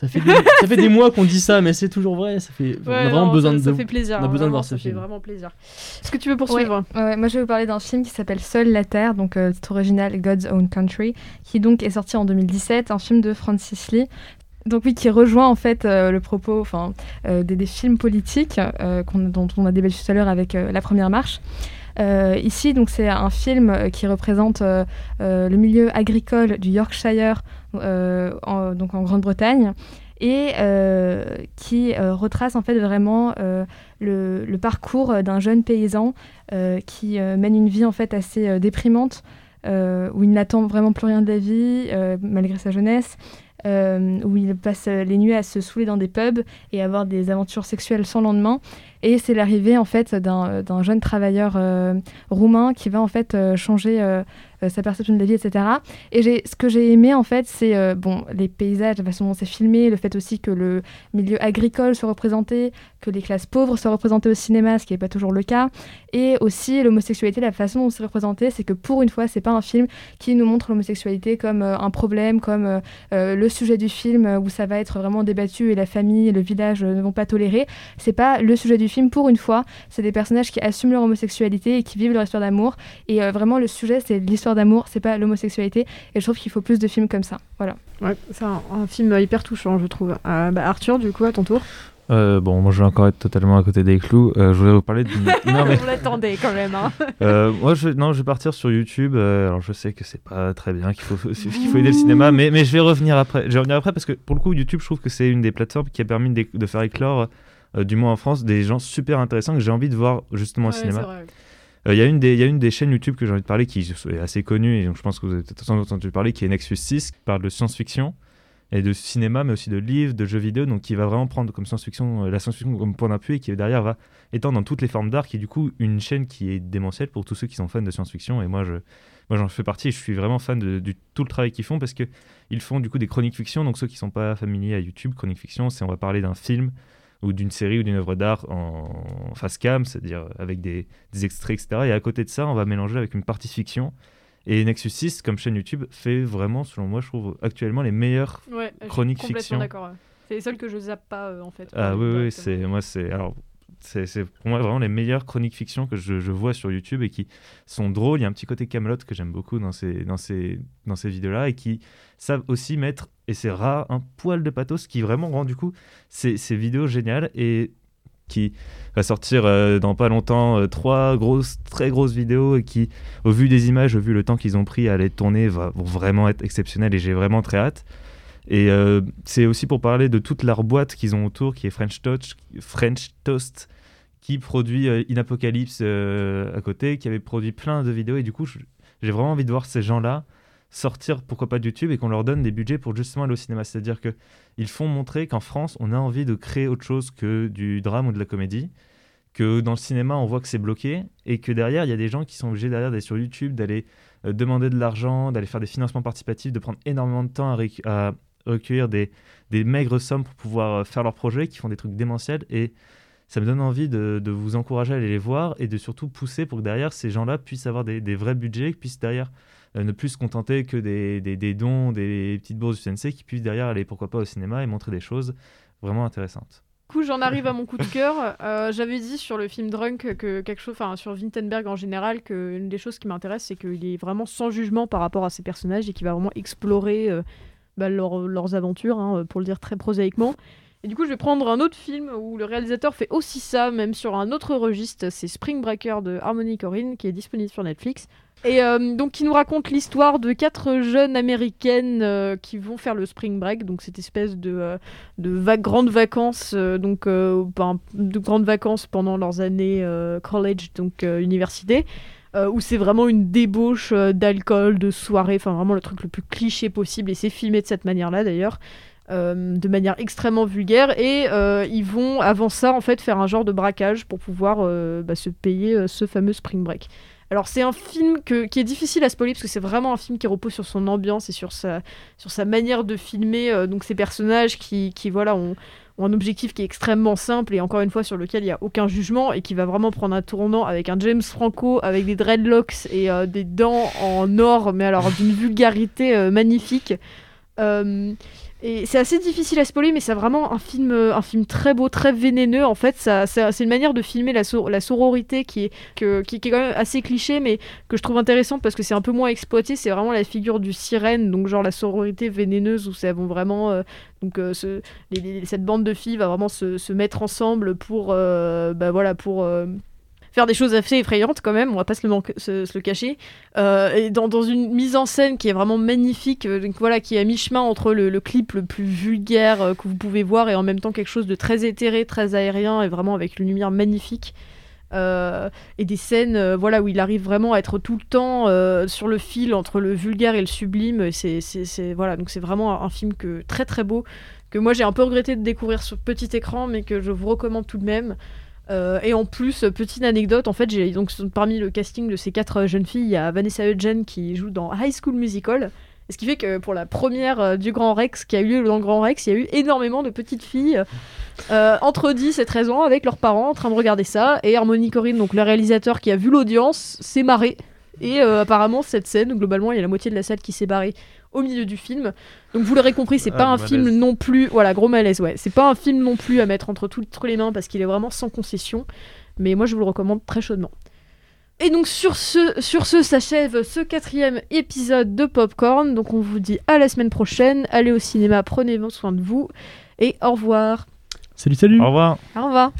Ça fait des, ça fait des mois qu'on dit ça, mais c'est toujours vrai. Ça fait, on a vraiment non, besoin ça, de. ça fait plaisir. On a besoin de voir ça ce fait film. vraiment plaisir. Est-ce que tu veux poursuivre? Ouais, ouais, moi je vais vous parler d'un film qui s'appelle Seul la Terre, donc euh, c'est original God's Own Country, qui donc est sorti en 2017, un film de Francis Lee. donc oui, qui rejoint en fait le propos enfin, des, des, films politiques dont on a débattu tout à l'heure avec La Première Marche. Ici, donc c'est un film qui représente le milieu agricole du Yorkshire, en, donc en Grande-Bretagne, et qui retrace en fait vraiment le, le, parcours d'un jeune paysan qui mène une vie en fait assez déprimante euh, où il n'attend vraiment plus rien de la vie, euh, malgré sa jeunesse, euh, où il passe les nuits à se saouler dans des pubs et avoir des aventures sexuelles sans lendemain. Et c'est l'arrivée en fait d'un jeune travailleur roumain qui va en fait changer euh, sa perception de la vie, etc. Et ce que j'ai aimé, en fait, c'est euh, bon, les paysages, la façon dont c'est filmé, le fait aussi que le milieu agricole soit représenté, que les classes pauvres soient représentées au cinéma, ce qui n'est pas toujours le cas, et aussi l'homosexualité, la façon dont c'est représenté, c'est que pour une fois, c'est pas un film qui nous montre l'homosexualité comme euh, un problème, comme le sujet du film où ça va être vraiment débattu et la famille et le village ne vont pas tolérer. C'est pas le sujet du film pour une fois, c'est des personnages qui assument leur homosexualité et qui vivent leur histoire d'amour. Et vraiment, le sujet, c'est l'histoire d'amour, c'est pas l'homosexualité. Et je trouve qu'il faut plus de films comme ça. Voilà. Ouais, c'est un, film hyper touchant, je trouve. Euh, bah, Arthur, du coup, à ton tour. Euh, bon, moi je vais encore être totalement à côté des clous. Euh, je voulais vous parler d'une. non, mais... On l'attendait quand même. Hein. moi, je... Non, je vais partir sur YouTube. alors, je sais que c'est pas très bien, qu'il faut, qu'il faut aider le cinéma, mais, mais je vais revenir après. Je vais revenir après parce que pour le coup, YouTube, je trouve que c'est une des plateformes qui a permis de, faire éclore, du moins en France, des gens super intéressants que j'ai envie de voir justement au cinéma. Il euh, y, a une des, y a une des chaînes YouTube que j'ai envie de parler qui est assez connue, et donc je pense que vous avez peut-être entendu parler, qui est Nexus 6, qui parle de science-fiction et de cinéma, mais aussi de livres, de jeux vidéo, donc qui va vraiment prendre comme science-fiction euh, la science-fiction comme point d'appui et qui derrière va étendre dans toutes les formes d'art, qui est du coup une chaîne qui est démentielle pour tous ceux qui sont fans de science-fiction. Et moi, je, moi j'en fais partie. Et je suis vraiment fan de, tout le travail qu'ils font parce que ils font du coup des chroniques fiction. Donc ceux qui sont pas familiers à YouTube, chronique fiction, c'est on va parler d'un film ou d'une série ou d'une œuvre d'art en face cam, c'est-à-dire avec des, extraits, etc. Et à côté de ça, on va mélanger avec une partie fiction. Et Nexus 6, comme chaîne YouTube, fait vraiment, selon moi, je trouve actuellement les meilleures ouais, chroniques fiction. C'est les seules que je zappe pas, euh, en fait. Ah oui, oui, c'est moi, c'est alors c'est pour moi vraiment les meilleures chroniques fiction que je, vois sur YouTube et qui sont drôles. Il y a un petit côté Camelot que j'aime beaucoup dans ces, dans ces, dans ces vidéos-là et qui savent aussi mettre, et c'est rare, un poil de pathos qui vraiment rend du coup ces, ces vidéos géniales et qui va sortir euh, dans pas longtemps euh, trois grosses, très grosses vidéos et qui, au vu des images, au vu le temps qu'ils ont pris à les tourner, va, vont vraiment être exceptionnelles et j'ai vraiment très hâte. Et euh, c'est aussi pour parler de toute leur boîte qu'ils ont autour, qui est French Toast, French Toast qui produit euh, In Apocalypse euh, à côté, qui avait produit plein de vidéos. Et du coup, j'ai vraiment envie de voir ces gens-là sortir, pourquoi pas de YouTube, et qu'on leur donne des budgets pour justement aller au cinéma. C'est-à-dire qu'ils font montrer qu'en France, on a envie de créer autre chose que du drame ou de la comédie. Que dans le cinéma, on voit que c'est bloqué, et que derrière, il y a des gens qui sont obligés derrière d'aller sur YouTube, d'aller demander de l'argent, d'aller faire des financements participatifs, de prendre énormément de temps à, recueillir des, des, maigres sommes pour pouvoir euh, faire leurs projets, qui font des trucs démentiels. Et ça me donne envie de, de, vous encourager à aller les voir et de surtout pousser pour que derrière, ces gens-là puissent avoir des, vrais budgets, puissent derrière euh, ne plus se contenter que des, des, dons, des petites bourses du CNC, qui puissent derrière aller pourquoi pas au cinéma et montrer des choses vraiment intéressantes. Du coup, j'en arrive à mon coup de cœur. Euh, j'avais dit sur le film Drunk que quelque chose, enfin sur Wittenberg en général, que une des choses qui m'intéresse, c'est qu'il est vraiment sans jugement par rapport à ses personnages et qu'il va vraiment explorer bah, leurs aventures, hein, pour le dire très prosaïquement. Et du coup, je vais prendre un autre film où le réalisateur fait aussi ça, même sur un autre registre. C'est Spring Breaker de Harmony Corinne, qui est disponible sur Netflix. Et euh, donc, qui nous raconte l'histoire de quatre jeunes américaines euh, qui vont faire le Spring Break, donc cette espèce de, euh, de grandes vacances, donc ben, de grandes vacances pendant leurs années college, donc université. Euh, où c'est vraiment une débauche euh, d'alcool, de soirée, enfin vraiment le truc le plus cliché possible, et c'est filmé de cette manière-là d'ailleurs. Euh, de manière extrêmement vulgaire et ils vont avant ça en fait faire un genre de braquage pour pouvoir bah, se payer ce fameux spring break. Alors c'est un film qui est difficile à spoiler parce que c'est vraiment un film qui repose sur son ambiance et sur sa, sur sa manière de filmer donc ces personnages qui, qui voilà ont, un objectif qui est extrêmement simple et encore une fois sur lequel il n'y a aucun jugement et qui va vraiment prendre un tournant avec un James Franco avec des dreadlocks et euh, des dents en or, mais alors d'une vulgarité euh, magnifique. Euh, Et c'est assez difficile à spoiler, mais c'est vraiment un film, euh, un film très beau, très vénéneux. En fait, ça, c'est une manière de filmer la, la sororité qui est, qui, est quand même assez cliché, mais que je trouve intéressante parce que c'est un peu moins exploité. C'est vraiment la figure du sirène, donc genre la sororité vénéneuse où ça vont vraiment. euh, donc euh, cette bande de filles va vraiment se, mettre ensemble pour, bah voilà, pour faire des choses assez effrayantes quand même. On va pas se le, se- le cacher. Euh, et dans, dans une mise en scène qui est vraiment magnifique, euh, donc voilà, qui est à mi-chemin entre le, clip le plus vulgaire euh, que vous pouvez voir et en même temps quelque chose de très éthéré, très aérien et vraiment avec une lumière magnifique. Et des scènes voilà, où il arrive vraiment à être tout le temps sur le fil entre le vulgaire et le sublime. C'est- voilà, donc c'est vraiment un film que, très très beau que moi j'ai un peu regretté de découvrir sur petit écran, mais que je vous recommande tout de même. Euh, et en plus, petite anecdote, en fait, j'ai donc parmi le casting de ces quatre euh, jeunes filles, il y a Vanessa Hudgens qui joue dans High School Musical. Ce qui fait que pour la première euh, du Grand Rex qui a eu lieu dans le Grand Rex, il y a eu énormément de petites filles entre 10 et 13 ans avec leurs parents en train de regarder ça. Et Harmony Corinne, donc le réalisateur qui a vu l'audience, s'est marré. Et apparemment, cette scène, globalement, il y a la moitié de la salle qui s'est barrée au milieu du film. Donc vous l'aurez compris, c'est Ah, pas un malaise. film non plus. Voilà, gros malaise, ouais. C'est pas un film non plus à mettre entre toutes les mains parce qu'il est vraiment sans concession. Mais moi, je vous le recommande très chaudement. Et donc sur ce, sur ce s'achève ce quatrième épisode de Popcorn. Donc on vous dit à la semaine prochaine. Allez au cinéma, prenez soin de vous et au revoir. Salut, salut Au revoir. Au revoir.